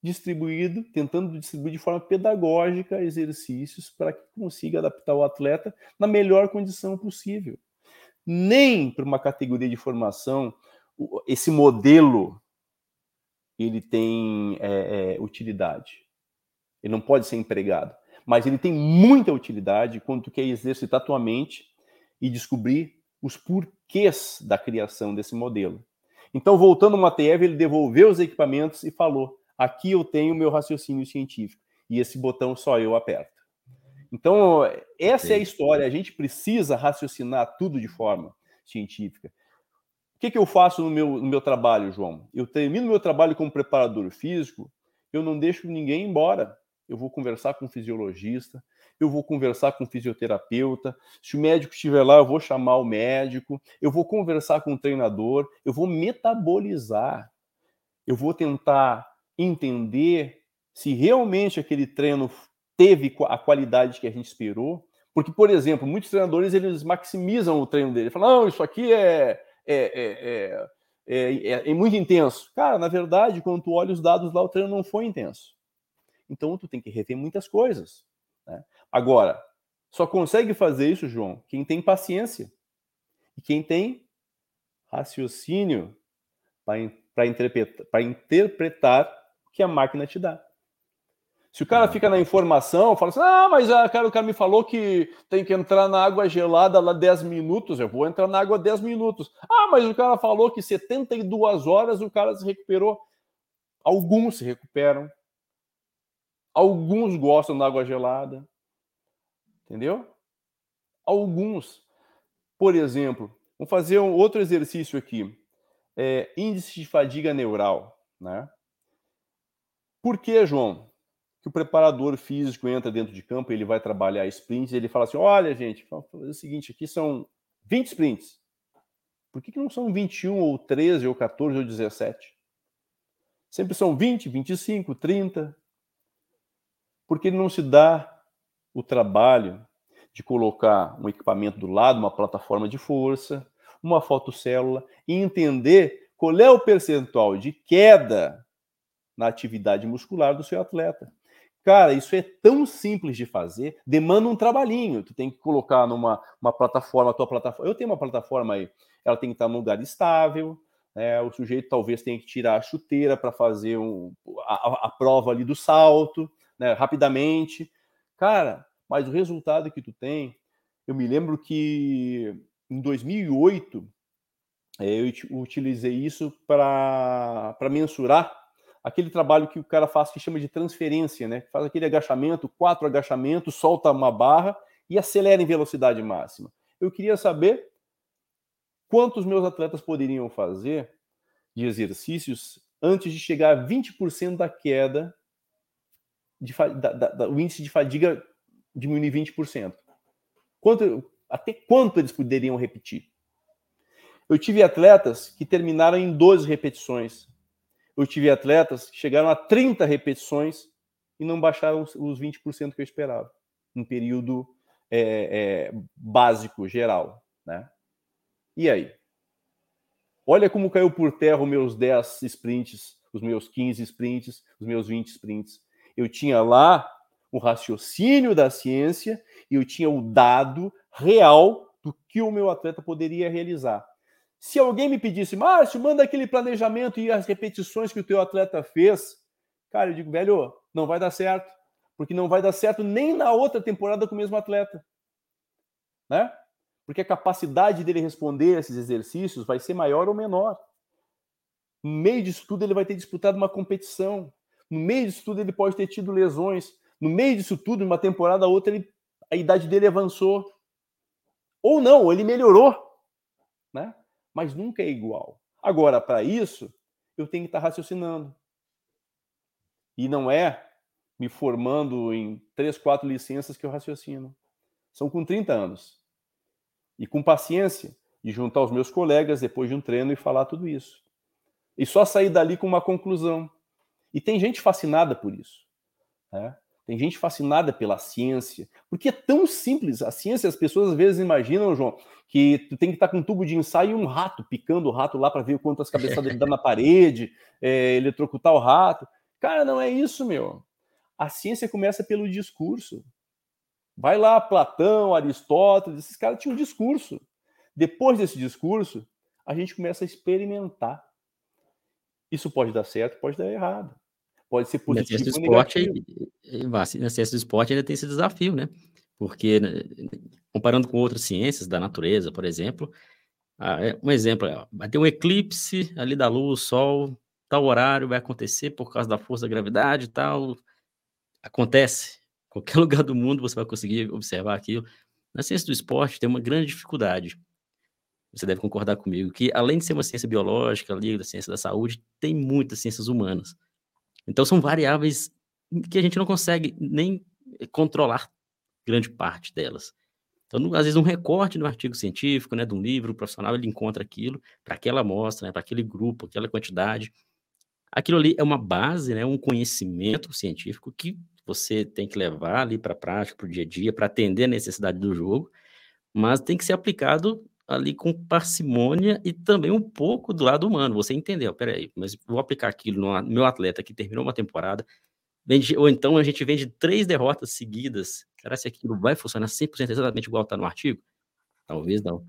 Distribuído, tentando distribuir de forma pedagógica exercícios para que consiga adaptar o atleta na melhor condição possível nem para uma categoria de formação esse modelo ele tem é, é, utilidade. Ele não pode ser empregado, mas ele tem muita utilidade quando tu quer exercitar tua mente e descobrir os porquês da criação desse modelo. Então, voltando ao Mateev, ele devolveu os equipamentos e falou: aqui eu tenho o meu raciocínio científico e esse botão só eu aperto. Então, essa é a história. A gente precisa raciocinar tudo de forma científica. O que, que eu faço no meu, no meu trabalho, João? Eu termino meu trabalho como preparador físico, eu não deixo ninguém embora. Eu vou conversar com o fisiologista, eu vou conversar com o fisioterapeuta. Se o médico estiver lá, eu vou chamar o médico, eu vou conversar com o treinador, eu vou metabolizar, eu vou tentar entender se realmente aquele treino teve a qualidade que a gente esperou. Porque, por exemplo, muitos treinadores eles maximizam o treino dele. Falam, não, isso aqui é, é, é, é, muito intenso. Cara, na verdade, quando tu olha os dados lá, o treino não foi intenso. Então, tu tem que reter muitas coisas. Né? Agora, só consegue fazer isso, João, quem tem paciência e quem tem raciocínio para interpretar, interpretar que a máquina te dá. Se o cara fica na informação, fala assim: ah, mas cara, o cara me falou que tem que entrar na água gelada lá 10 minutos, eu vou entrar na água 10 minutos. Ah, mas o cara falou que 72 horas o cara se recuperou. Alguns se recuperam, Alguns gostam da água gelada. Entendeu? Alguns. Por exemplo, vamos fazer um outro exercício aqui. É, índice de fadiga neural. Né? Por que, João? Que o preparador físico entra dentro de campo, ele vai trabalhar sprints, ele fala assim: olha, gente, vamos fazer o seguinte: aqui são 20 sprints. Por que, que não são 21 ou 13 ou 14 ou 17? Sempre são 20, 25, 30. Porque ele não se dá o trabalho de colocar um equipamento do lado, uma plataforma de força, uma fotocélula e entender qual é o percentual de queda na atividade muscular do seu atleta. Cara, isso é tão simples de fazer, demanda um trabalhinho. Tu tem que colocar numa uma plataforma, a tua plataforma. Eu tenho uma plataforma aí, ela tem que estar num lugar estável. Né? O sujeito talvez tenha que tirar a chuteira para fazer um, a, a, prova ali do salto, né? rapidamente. Cara, mas o resultado que tu tem, eu me lembro que em 2008 é, eu utilizei isso para mensurar aquele trabalho que o cara faz que chama de transferência, né? Faz aquele agachamento, quatro agachamentos, solta uma barra e acelera em velocidade máxima. Eu queria saber quantos meus atletas poderiam fazer de exercícios antes de chegar a 20% da queda, de, da, da, da, o índice de fadiga diminuir 20%. Quanto, até quanto eles poderiam repetir? Eu tive atletas que terminaram em 12 repetições. Eu tive atletas que chegaram a 30 repetições e não baixaram os 20% que eu esperava, um período é, é, básico, geral. Né? E aí? Olha como caiu por terra os meus 10 sprints, os meus 15 sprints, os meus 20 sprints. Eu tinha lá o raciocínio da ciência e eu tinha o dado real do que o meu atleta poderia realizar. Se alguém me pedisse, Márcio, manda aquele planejamento e as repetições que o teu atleta fez, cara, eu digo, velho, não vai dar certo, porque não vai dar certo nem na outra temporada com o mesmo atleta, né? Porque a capacidade dele responder esses exercícios vai ser maior ou menor. No meio disso tudo, ele vai ter disputado uma competição. No meio disso tudo, ele pode ter tido lesões. No meio disso tudo, uma temporada ou outra, ele, a idade dele avançou. Ou não, ou ele melhorou. Mas nunca é igual. Agora, para isso, eu tenho que estar tá raciocinando. E não é me formando em três, quatro licenças que eu raciocino. São com 30 anos. E com paciência, de juntar os meus colegas depois de um treino e falar tudo isso. E só sair dali com uma conclusão. E tem gente fascinada por isso. Né? Tem gente fascinada pela ciência, porque é tão simples. A ciência, as pessoas às vezes imaginam, João, que tu tem que estar com um tubo de ensaio e um rato, picando o rato lá para ver quantas cabeçadas ele dá na parede, é, eletrocutar o rato. Cara, não é isso, meu. A ciência começa pelo discurso. Vai lá, Platão, Aristóteles, esses caras tinham um discurso. Depois desse discurso, a gente começa a experimentar. Isso pode dar certo, pode dar errado. Pode ser positivo na ciência do esporte, Na ciência do esporte ainda tem esse desafio, né? Porque, né, comparando com outras ciências da natureza, por exemplo, é, um exemplo, vai ter um eclipse ali da luz, sol, tal horário vai acontecer por causa da força da gravidade e tal. Acontece. Qualquer lugar do mundo você vai conseguir observar aquilo. Na ciência do esporte tem uma grande dificuldade. Você deve concordar comigo que, além de ser uma ciência biológica, ali, da ciência da saúde, tem muitas ciências humanas. Então, são variáveis que a gente não consegue nem controlar grande parte delas. Então, às vezes, um recorte no artigo científico, né, de um livro profissional, ele encontra aquilo para aquela amostra, né, para aquele grupo, aquela quantidade. Aquilo ali é uma base, né, um conhecimento científico que você tem que levar ali para a prática, para o dia a dia, para atender a necessidade do jogo, mas tem que ser aplicado ali com parcimônia e também um pouco do lado humano. Você entendeu, peraí, mas vou aplicar aquilo no meu atleta que terminou uma temporada, vende, ou então a gente vende três derrotas seguidas. Será se aquilo vai funcionar 100% exatamente igual está no artigo? Talvez não.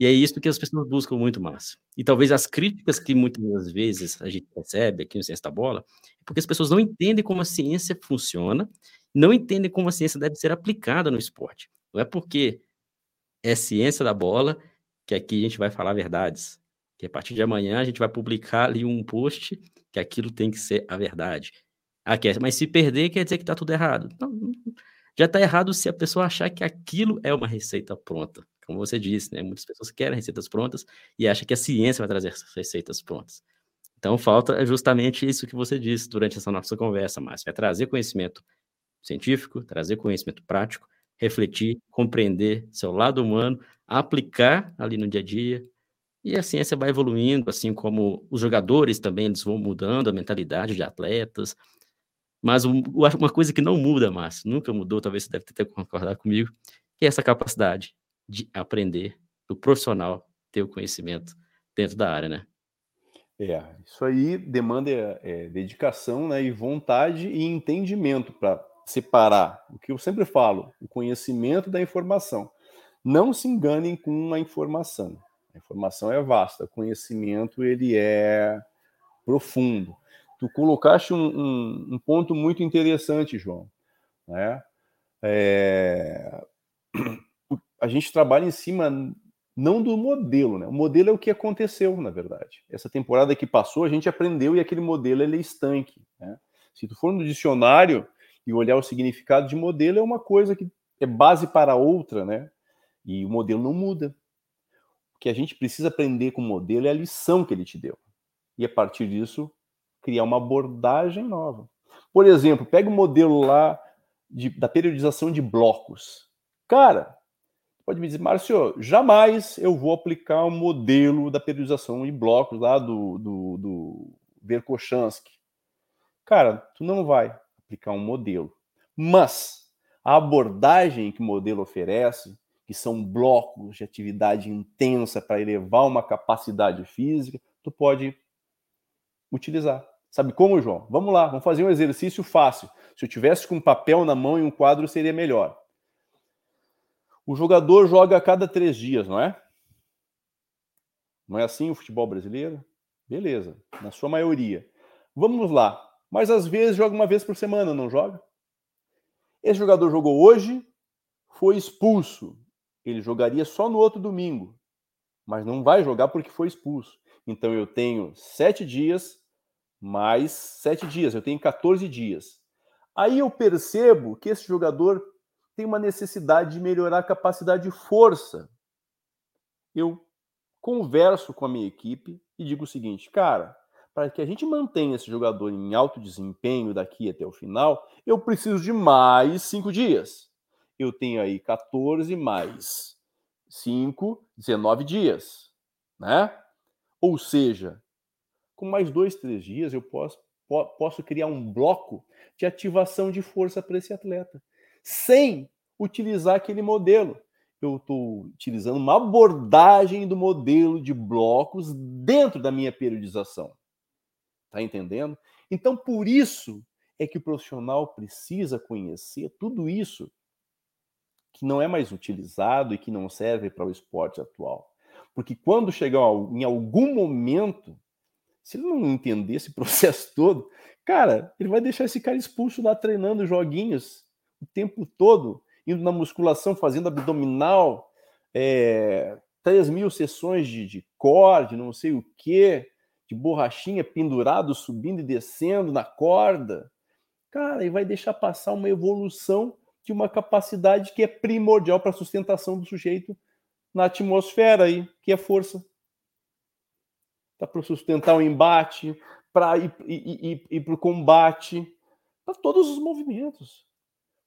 E é isso que as pessoas buscam muito mais. E talvez as críticas que muitas vezes a gente recebe aqui no Ciência da Bola, é porque as pessoas não entendem como a ciência funciona, não entendem como a ciência deve ser aplicada no esporte. Não é porque é ciência da bola que aqui a gente vai falar verdades. Que a partir de amanhã a gente vai publicar ali um post que aquilo tem que ser a verdade. Ah, mas se perder quer dizer que está tudo errado. Não, já está errado se a pessoa achar que aquilo é uma receita pronta. Como você disse, né? Muitas pessoas querem receitas prontas e acham que a ciência vai trazer essas receitas prontas. Então, falta justamente isso que você disse durante essa nossa conversa, Márcio, é trazer conhecimento científico, trazer conhecimento prático, refletir, compreender seu lado humano, aplicar ali no dia a dia, e a ciência vai evoluindo, assim como os jogadores também, eles vão mudando a mentalidade de atletas, mas uma coisa que não muda, Márcio, nunca mudou, talvez você deve ter concordado comigo, que é essa capacidade de aprender, do profissional ter o conhecimento dentro da área, né? É, isso aí demanda é, dedicação né, e vontade e entendimento para separar o que eu sempre falo, o conhecimento da informação. Não se enganem com a informação. A informação é vasta, o conhecimento ele é profundo. Tu colocaste um, um, um ponto muito interessante, João. Né? É... A gente trabalha em cima não do modelo, né? O modelo é o que aconteceu, na verdade. Essa temporada que passou, a gente aprendeu e aquele modelo ele é estanque. Né? Se tu for no dicionário e olhar o significado de modelo, é uma coisa que é base para outra, né? E o modelo não muda. O que a gente precisa aprender com o modelo é a lição que ele te deu. E a partir disso, criar uma abordagem nova. Por exemplo, pega o modelo lá de, da periodização de blocos. Cara, pode me dizer, Márcio, jamais eu vou aplicar um modelo da periodização em blocos lá do, do, do Verkhochansky. Cara, tu não vai aplicar um modelo. Mas a abordagem que o modelo oferece, que são blocos de atividade intensa para elevar uma capacidade física, tu pode utilizar. Sabe como, João? Vamos lá, vamos fazer um exercício fácil. Se eu tivesse com um papel na mão e um quadro, seria melhor. O jogador joga a cada três dias, não é? Não é assim o futebol brasileiro? Beleza, na sua maioria. Vamos lá. Mas às vezes joga uma vez por semana, não joga? Esse jogador jogou hoje, foi expulso. Ele jogaria só no outro domingo, mas não vai jogar porque foi expulso. Então eu tenho sete dias mais sete dias, eu tenho 14 dias. Aí eu percebo que esse jogador tem uma necessidade de melhorar a capacidade de força. Eu converso com a minha equipe e digo o seguinte, cara, para que a gente mantenha esse jogador em alto desempenho daqui até o final, eu preciso de mais cinco dias. Eu tenho aí 14 mais 5, 19 dias, né? Ou seja, com mais dois, três dias eu posso, posso criar um bloco de ativação de força para esse atleta sem utilizar aquele modelo. Eu estou utilizando uma abordagem do modelo de blocos dentro da minha periodização. Tá entendendo? Então, por isso é que o profissional precisa conhecer tudo isso que não é mais utilizado e que não serve para o esporte atual. Porque quando chegar em algum momento, se ele não entender esse processo todo, cara, ele vai deixar esse cara expulso lá treinando joguinhos o tempo todo, indo na musculação, fazendo abdominal, é, 3 mil sessões de, de não sei o que, de borrachinha pendurado, subindo e descendo na corda. Cara, e vai deixar passar uma evolução de uma capacidade que é primordial para a sustentação do sujeito na atmosfera aí, que é força. Tá para sustentar o embate, para ir, ir, ir para o combate, para todos os movimentos.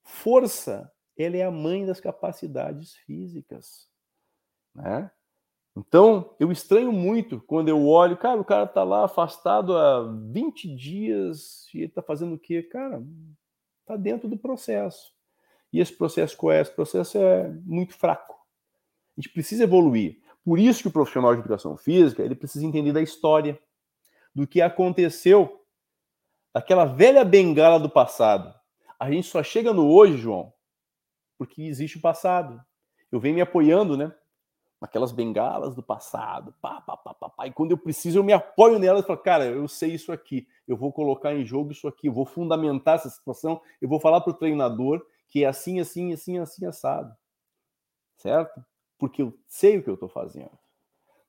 Força, ela é a mãe das capacidades físicas, né? Então, eu estranho muito quando eu olho, cara, o cara tá lá afastado há 20 dias e ele tá fazendo o quê? Cara, tá dentro do processo. E esse processo qual é? Esse processo é muito fraco. A gente precisa evoluir. Por isso que o profissional de educação física, ele precisa entender da história, do que aconteceu, daquela velha bengala do passado. A gente só chega no hoje, João, porque existe o passado. Eu venho me apoiando, né? Naquelas bengalas do passado. Pá, pá, pá, pá, pá. E quando eu preciso, eu me apoio nelas e falo, cara, eu sei isso aqui. Eu vou colocar em jogo isso aqui. Eu vou fundamentar essa situação. Eu vou falar para o treinador que é assim, assim, assim, assim, assado. Certo? Porque eu sei o que eu estou fazendo.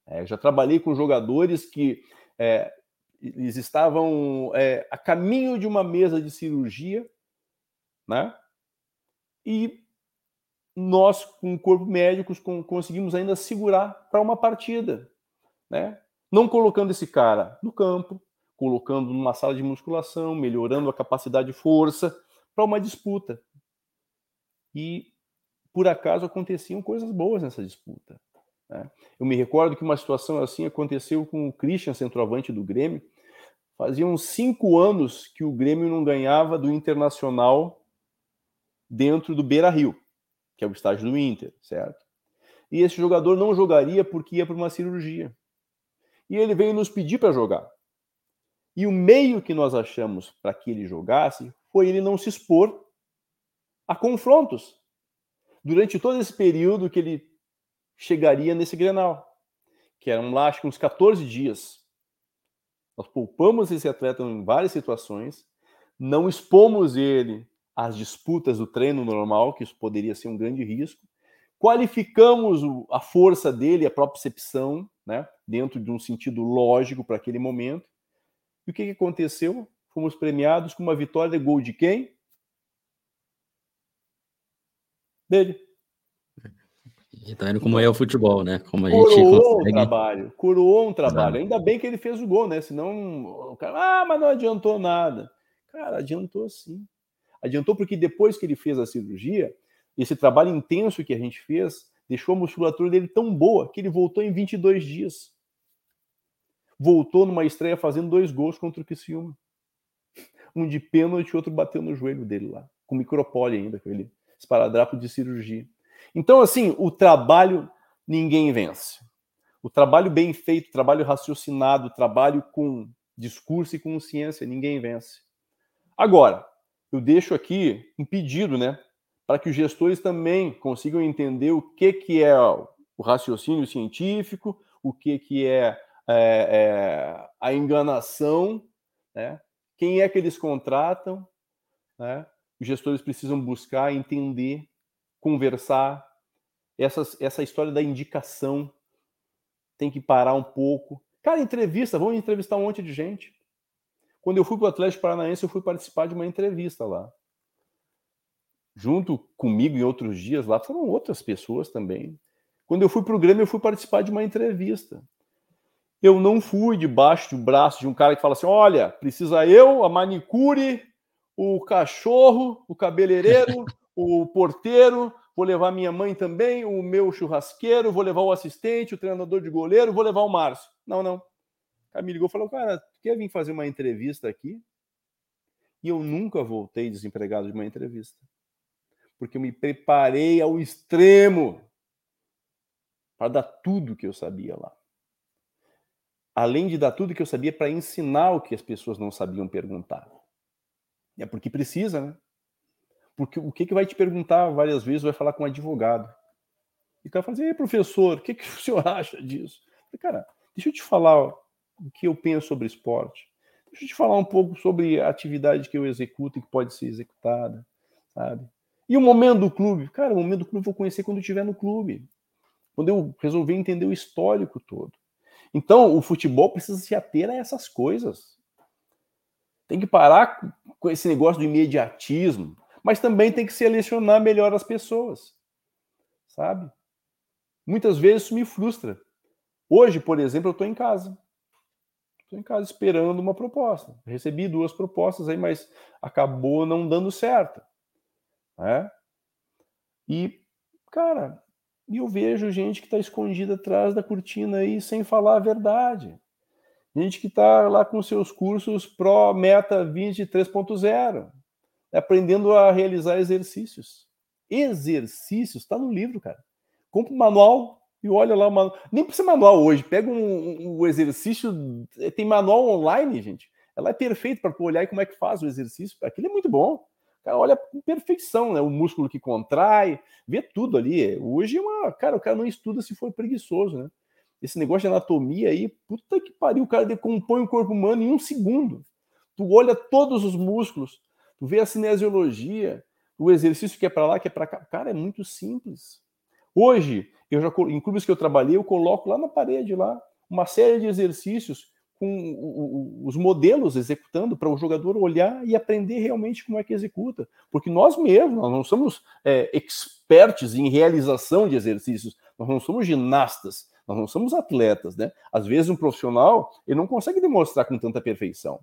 É, já trabalhei com jogadores que é, eles estavam é, a caminho de uma mesa de cirurgia, né? E nós, com o corpo médico, conseguimos ainda segurar para uma partida, né? Não colocando esse cara no campo, colocando numa sala de musculação, melhorando a capacidade de força para uma disputa. E por acaso aconteciam coisas boas nessa disputa. Né? Eu me recordo que uma situação assim aconteceu com o Christian, centroavante do Grêmio. Fazia uns cinco anos que o Grêmio não ganhava do Internacional dentro do Beira Rio, que é o estádio do Inter, certo? E esse jogador não jogaria porque ia para uma cirurgia. E ele veio nos pedir para jogar. E o meio que nós achamos para que ele jogasse foi ele não se expor a confrontos durante todo esse período que ele chegaria nesse Grenal, que eram lá, acho que uns 14 dias. Nós poupamos esse atleta em várias situações, não expomos ele às disputas do treino normal, que isso poderia ser um grande risco, qualificamos a força dele, a propriocepção, né, dentro de um sentido lógico para aquele momento. E o que, que aconteceu? Fomos premiados com uma vitória de gol de quem? Dele. E tá indo como é o futebol, né? Como a coroou gente consegue... um trabalho, coroou um trabalho. Ainda bem que ele fez o gol, né? Senão o cara, ah, mas não adiantou nada. Cara, adiantou sim. Adiantou porque depois que ele fez a cirurgia, esse trabalho intenso que a gente fez deixou a musculatura dele tão boa que ele voltou em 22 dias. Voltou numa estreia fazendo dois gols contra o Criciúma. Um de pênalti e outro bateu no joelho dele lá, com micropole ainda, com ele esparadrapo de cirurgia. Então, assim, o trabalho ninguém vence. O trabalho bem feito, o trabalho raciocinado, o trabalho com discurso e consciência, ninguém vence. Agora, eu deixo aqui um pedido, né, para que os gestores também consigam entender o que, que é o raciocínio científico, o que, que é, é, é a enganação, né? quem é que eles contratam, né? os gestores precisam buscar entender conversar. Essa, essa história da indicação tem que parar um pouco. Cara, entrevista, vamos entrevistar um monte de gente. Quando eu fui para o Atlético Paranaense, eu fui participar de uma entrevista lá. Junto comigo em outros dias lá, foram outras pessoas também. Quando eu fui para o Grêmio, eu fui participar de uma entrevista. Eu não fui debaixo do braço de um cara que fala assim: olha, precisa eu, a manicure, o cachorro, o cabeleireiro, o porteiro, vou levar minha mãe também, o meu churrasqueiro, vou levar o assistente, o treinador de goleiro, vou levar o Márcio. Não, não. Aí me ligou e falou, cara, quer vir fazer uma entrevista aqui? E eu nunca voltei desempregado de uma entrevista. Porque eu me preparei ao extremo para dar tudo que eu sabia lá. Além de dar tudo que eu sabia para ensinar o que as pessoas não sabiam perguntar. É porque precisa, né? Porque o que, que vai te perguntar várias vezes, vai falar com um advogado. E o cara fala assim, professor, o que, que o senhor acha disso? cara, deixa eu te falar o que eu penso sobre esporte. Deixa eu te falar um pouco sobre a atividade que eu executo e que pode ser executada, sabe? E o momento do clube? Cara, o momento do clube eu vou conhecer quando eu estiver no clube. Quando eu resolver entender o histórico todo. Então, o futebol precisa se ater a essas coisas. Tem que parar com esse negócio do imediatismo mas também tem que selecionar melhor as pessoas, sabe? Muitas vezes isso me frustra. Hoje, por exemplo, eu estou em casa. Estou em casa esperando uma proposta. Recebi duas propostas aí, mas acabou não dando certo. Né? E, cara, eu vejo gente que está escondida atrás da cortina aí sem falar a verdade. Gente que está lá com seus cursos Pro Meta 20 3.0 aprendendo a realizar exercícios. Exercícios, está no livro, cara. Compra um manual e olha lá o manual. Nem precisa manual hoje. Pega um, um, exercício. Tem manual online, gente. Ela é perfeita para olhar como é que faz o exercício. Aquilo é muito bom. Cara, olha com perfeição, né? O músculo que contrai, vê tudo ali. Hoje, é uma, cara, o cara não estuda se for preguiçoso, né? Esse negócio de anatomia aí, puta que pariu, o cara decompõe o corpo humano em um segundo. Tu olha todos os músculos, Tu vê a cinesiologia, o exercício que é para lá, que é para cá. Cara, é muito simples. Hoje, eu já em clubes que eu trabalhei, eu coloco lá na parede lá uma série de exercícios com os modelos executando para o jogador olhar e aprender realmente como é que executa. Porque nós mesmos, nós não somos é, expertos em realização de exercícios, nós não somos ginastas, nós não somos atletas, né? Às vezes um profissional ele não consegue demonstrar com tanta perfeição.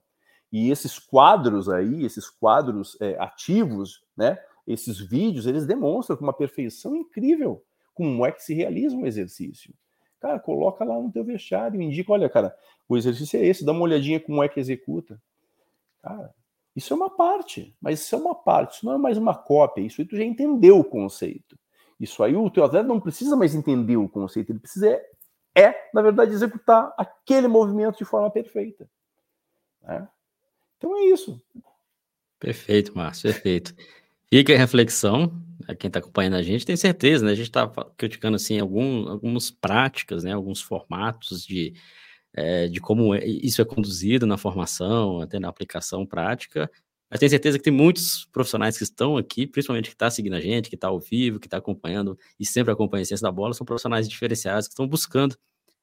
E esses quadros aí, esses quadros é, ativos, né? Esses vídeos, eles demonstram com uma perfeição incrível como é que se realiza um exercício. Cara, coloca lá no teu vestiário, indica, olha, cara, o exercício é esse, dá uma olhadinha como é que executa. Cara, isso é uma parte, mas isso é uma parte, isso não é mais uma cópia, isso aí tu já entendeu o conceito. Isso aí o teu atleta não precisa mais entender o conceito, ele precisa é, é na verdade, executar aquele movimento de forma perfeita. Né? Então é isso. Perfeito, Márcio, perfeito. Fica a reflexão, a quem está acompanhando a gente, tem certeza, né? A gente está criticando assim algum, algumas práticas, né? Alguns formatos de, é, de como é, isso é conduzido na formação, até na aplicação prática. Mas tenho certeza que tem muitos profissionais que estão aqui, principalmente que está seguindo a gente, que está ao vivo, que está acompanhando e sempre acompanha a ciência da bola, são profissionais diferenciados que estão buscando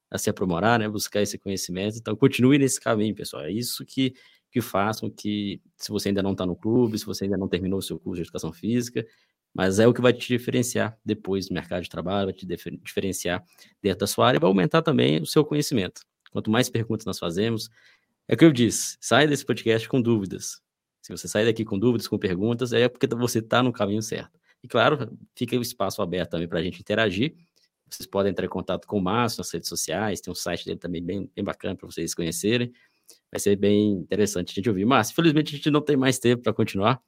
a se aprimorar, né? Buscar esse conhecimento. Então, continue nesse caminho, pessoal. É isso que que façam que, se você ainda não está no clube, se você ainda não terminou o seu curso de educação física, mas é o que vai te diferenciar depois no mercado de trabalho, vai te diferenciar dentro da sua área vai aumentar também o seu conhecimento. Quanto mais perguntas nós fazemos, é o que eu disse, sai desse podcast com dúvidas. Se você sair daqui com dúvidas, com perguntas, é porque você está no caminho certo. E claro, fica o espaço aberto também para a gente interagir. Vocês podem entrar em contato com o Márcio nas redes sociais, tem um site dele também bem, bem bacana para vocês conhecerem. Vai ser bem interessante a gente ouvir. Mas, infelizmente, a gente não tem mais tempo para continuar.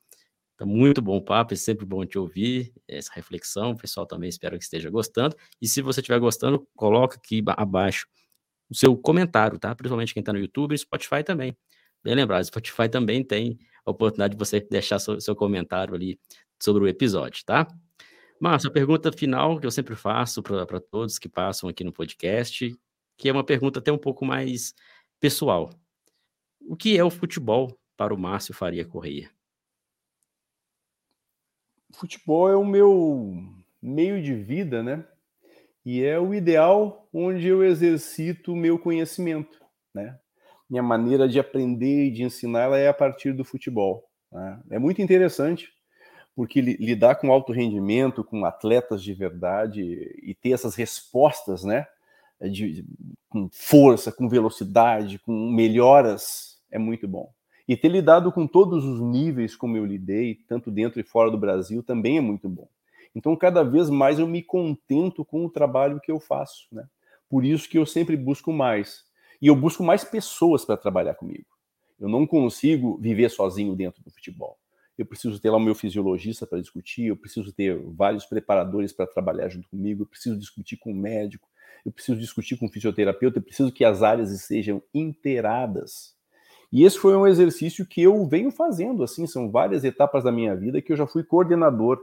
Tá muito bom papo, é sempre bom te ouvir, essa reflexão. O pessoal também espero que esteja gostando. E se você estiver gostando, coloca aqui abaixo o seu comentário, tá? Principalmente quem está no YouTube e Spotify também. Bem lembrado, Spotify também tem a oportunidade de você deixar seu, seu comentário ali sobre o episódio, tá? Márcio, a pergunta final que eu sempre faço para todos que passam aqui no podcast, que é uma pergunta até um pouco mais pessoal. O que é o futebol para o Márcio Faria Correia? Futebol é o meu meio de vida, né? E é o ideal onde eu exercito o meu conhecimento, né? Minha maneira de aprender e de ensinar ela é a partir do futebol. Né? É muito interessante, porque lidar com alto rendimento, com atletas de verdade e ter essas respostas, né? De, com força, com velocidade, com melhoras é muito bom. E ter lidado com todos os níveis como eu lidei, tanto dentro e fora do Brasil, também é muito bom. Então, cada vez mais eu me contento com o trabalho que eu faço, né? Por isso que eu sempre busco mais. E eu busco mais pessoas para trabalhar comigo. Eu não consigo viver sozinho dentro do futebol. Eu preciso ter lá o meu fisiologista para discutir, eu preciso ter vários preparadores para trabalhar junto comigo, eu preciso discutir com o médico, eu preciso discutir com o fisioterapeuta, eu preciso que as áreas estejam inteiradas e esse foi um exercício que eu venho fazendo, assim, são várias etapas da minha vida que eu já fui coordenador,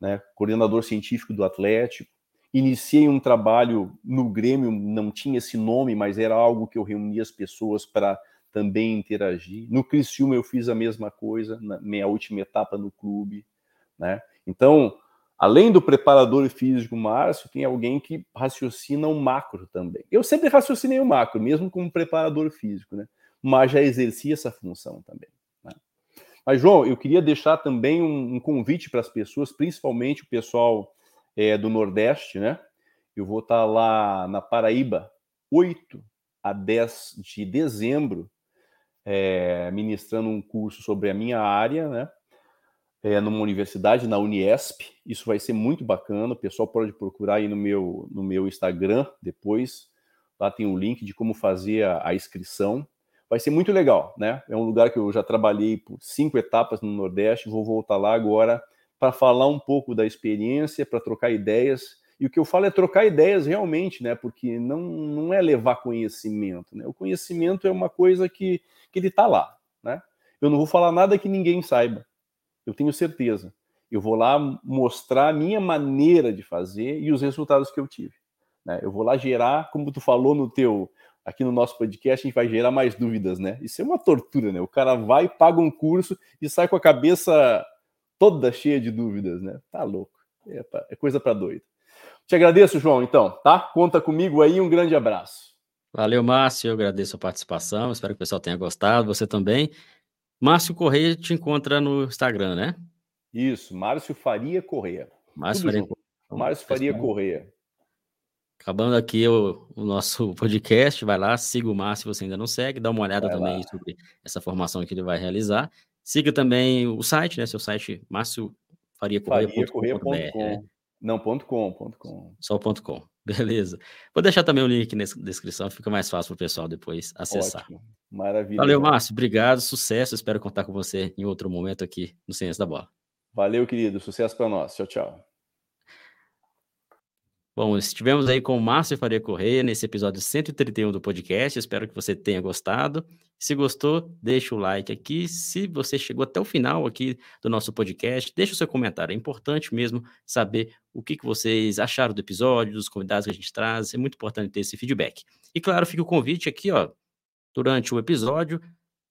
né, coordenador científico do Atlético. Iniciei um trabalho no Grêmio, não tinha esse nome, mas era algo que eu reunia as pessoas para também interagir. No Criciúma eu fiz a mesma coisa, na minha última etapa no clube, né? Então, além do preparador físico Márcio, tem alguém que raciocina o macro também. Eu sempre raciocinei o macro, mesmo como preparador físico, né? Mas já exercia essa função também. Né? Mas, João, eu queria deixar também um, um convite para as pessoas, principalmente o pessoal é, do Nordeste, né? Eu vou estar lá na Paraíba, 8 a 10 de dezembro, é, ministrando um curso sobre a minha área, né? É, numa universidade, na Uniesp. Isso vai ser muito bacana. O pessoal pode procurar aí no meu, no meu Instagram depois. Lá tem o um link de como fazer a, a inscrição vai ser muito legal, né? É um lugar que eu já trabalhei por cinco etapas no Nordeste, vou voltar lá agora para falar um pouco da experiência, para trocar ideias. E o que eu falo é trocar ideias realmente, né? Porque não, não é levar conhecimento, né? O conhecimento é uma coisa que, que ele está lá, né? Eu não vou falar nada que ninguém saiba, eu tenho certeza. Eu vou lá mostrar a minha maneira de fazer e os resultados que eu tive. Né? Eu vou lá gerar, como tu falou no teu aqui no nosso podcast, a gente vai gerar mais dúvidas, né? Isso é uma tortura, né? O cara vai, paga um curso e sai com a cabeça toda cheia de dúvidas, né? Tá louco. É, pra, é coisa para doido. Te agradeço, João, então, tá? Conta comigo aí, um grande abraço. Valeu, Márcio. Eu agradeço a participação. Espero que o pessoal tenha gostado. Você também. Márcio Correia te encontra no Instagram, né? Isso, Márcio Faria Correia. Márcio Faria, Márcio Faria Correia. Acabando aqui o, o, nosso podcast, vai lá, siga o Márcio se você ainda não segue, dá uma olhada vai também lá. sobre essa formação que ele vai realizar. Siga também o site, né? Seu site, Márcio Faria Correia.com. Né? Não, ponto .com, ponto .com. Só ponto .com. Beleza. Vou deixar também o link na descrição, fica mais fácil para o pessoal depois acessar. Ótimo. Maravilha. Valeu, Márcio. Obrigado, sucesso. Espero contar com você em outro momento aqui no Ciência da Bola. Valeu, querido. Sucesso para nós. Tchau, tchau. Bom, estivemos aí com o Márcio Faria Correia nesse episódio 131 do podcast. Espero que você tenha gostado. Se gostou, deixa o like aqui. Se você chegou até o final aqui do nosso podcast, deixa o seu comentário. É importante mesmo saber o que, que vocês acharam do episódio, dos convidados que a gente traz. É muito importante ter esse feedback. E claro, fica o convite aqui, ó, durante o episódio,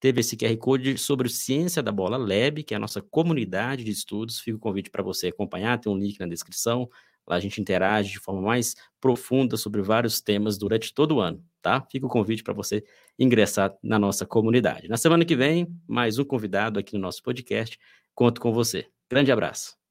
teve esse QR Code sobre Ciência da Bola Lab, que é a nossa comunidade de estudos. Fica o convite para você acompanhar, tem um link na descrição. Lá a gente interage de forma mais profunda sobre vários temas durante todo o ano, tá? Fica o convite para você ingressar na nossa comunidade. Na semana que vem, mais um convidado aqui no nosso podcast. Conto com você. Grande abraço.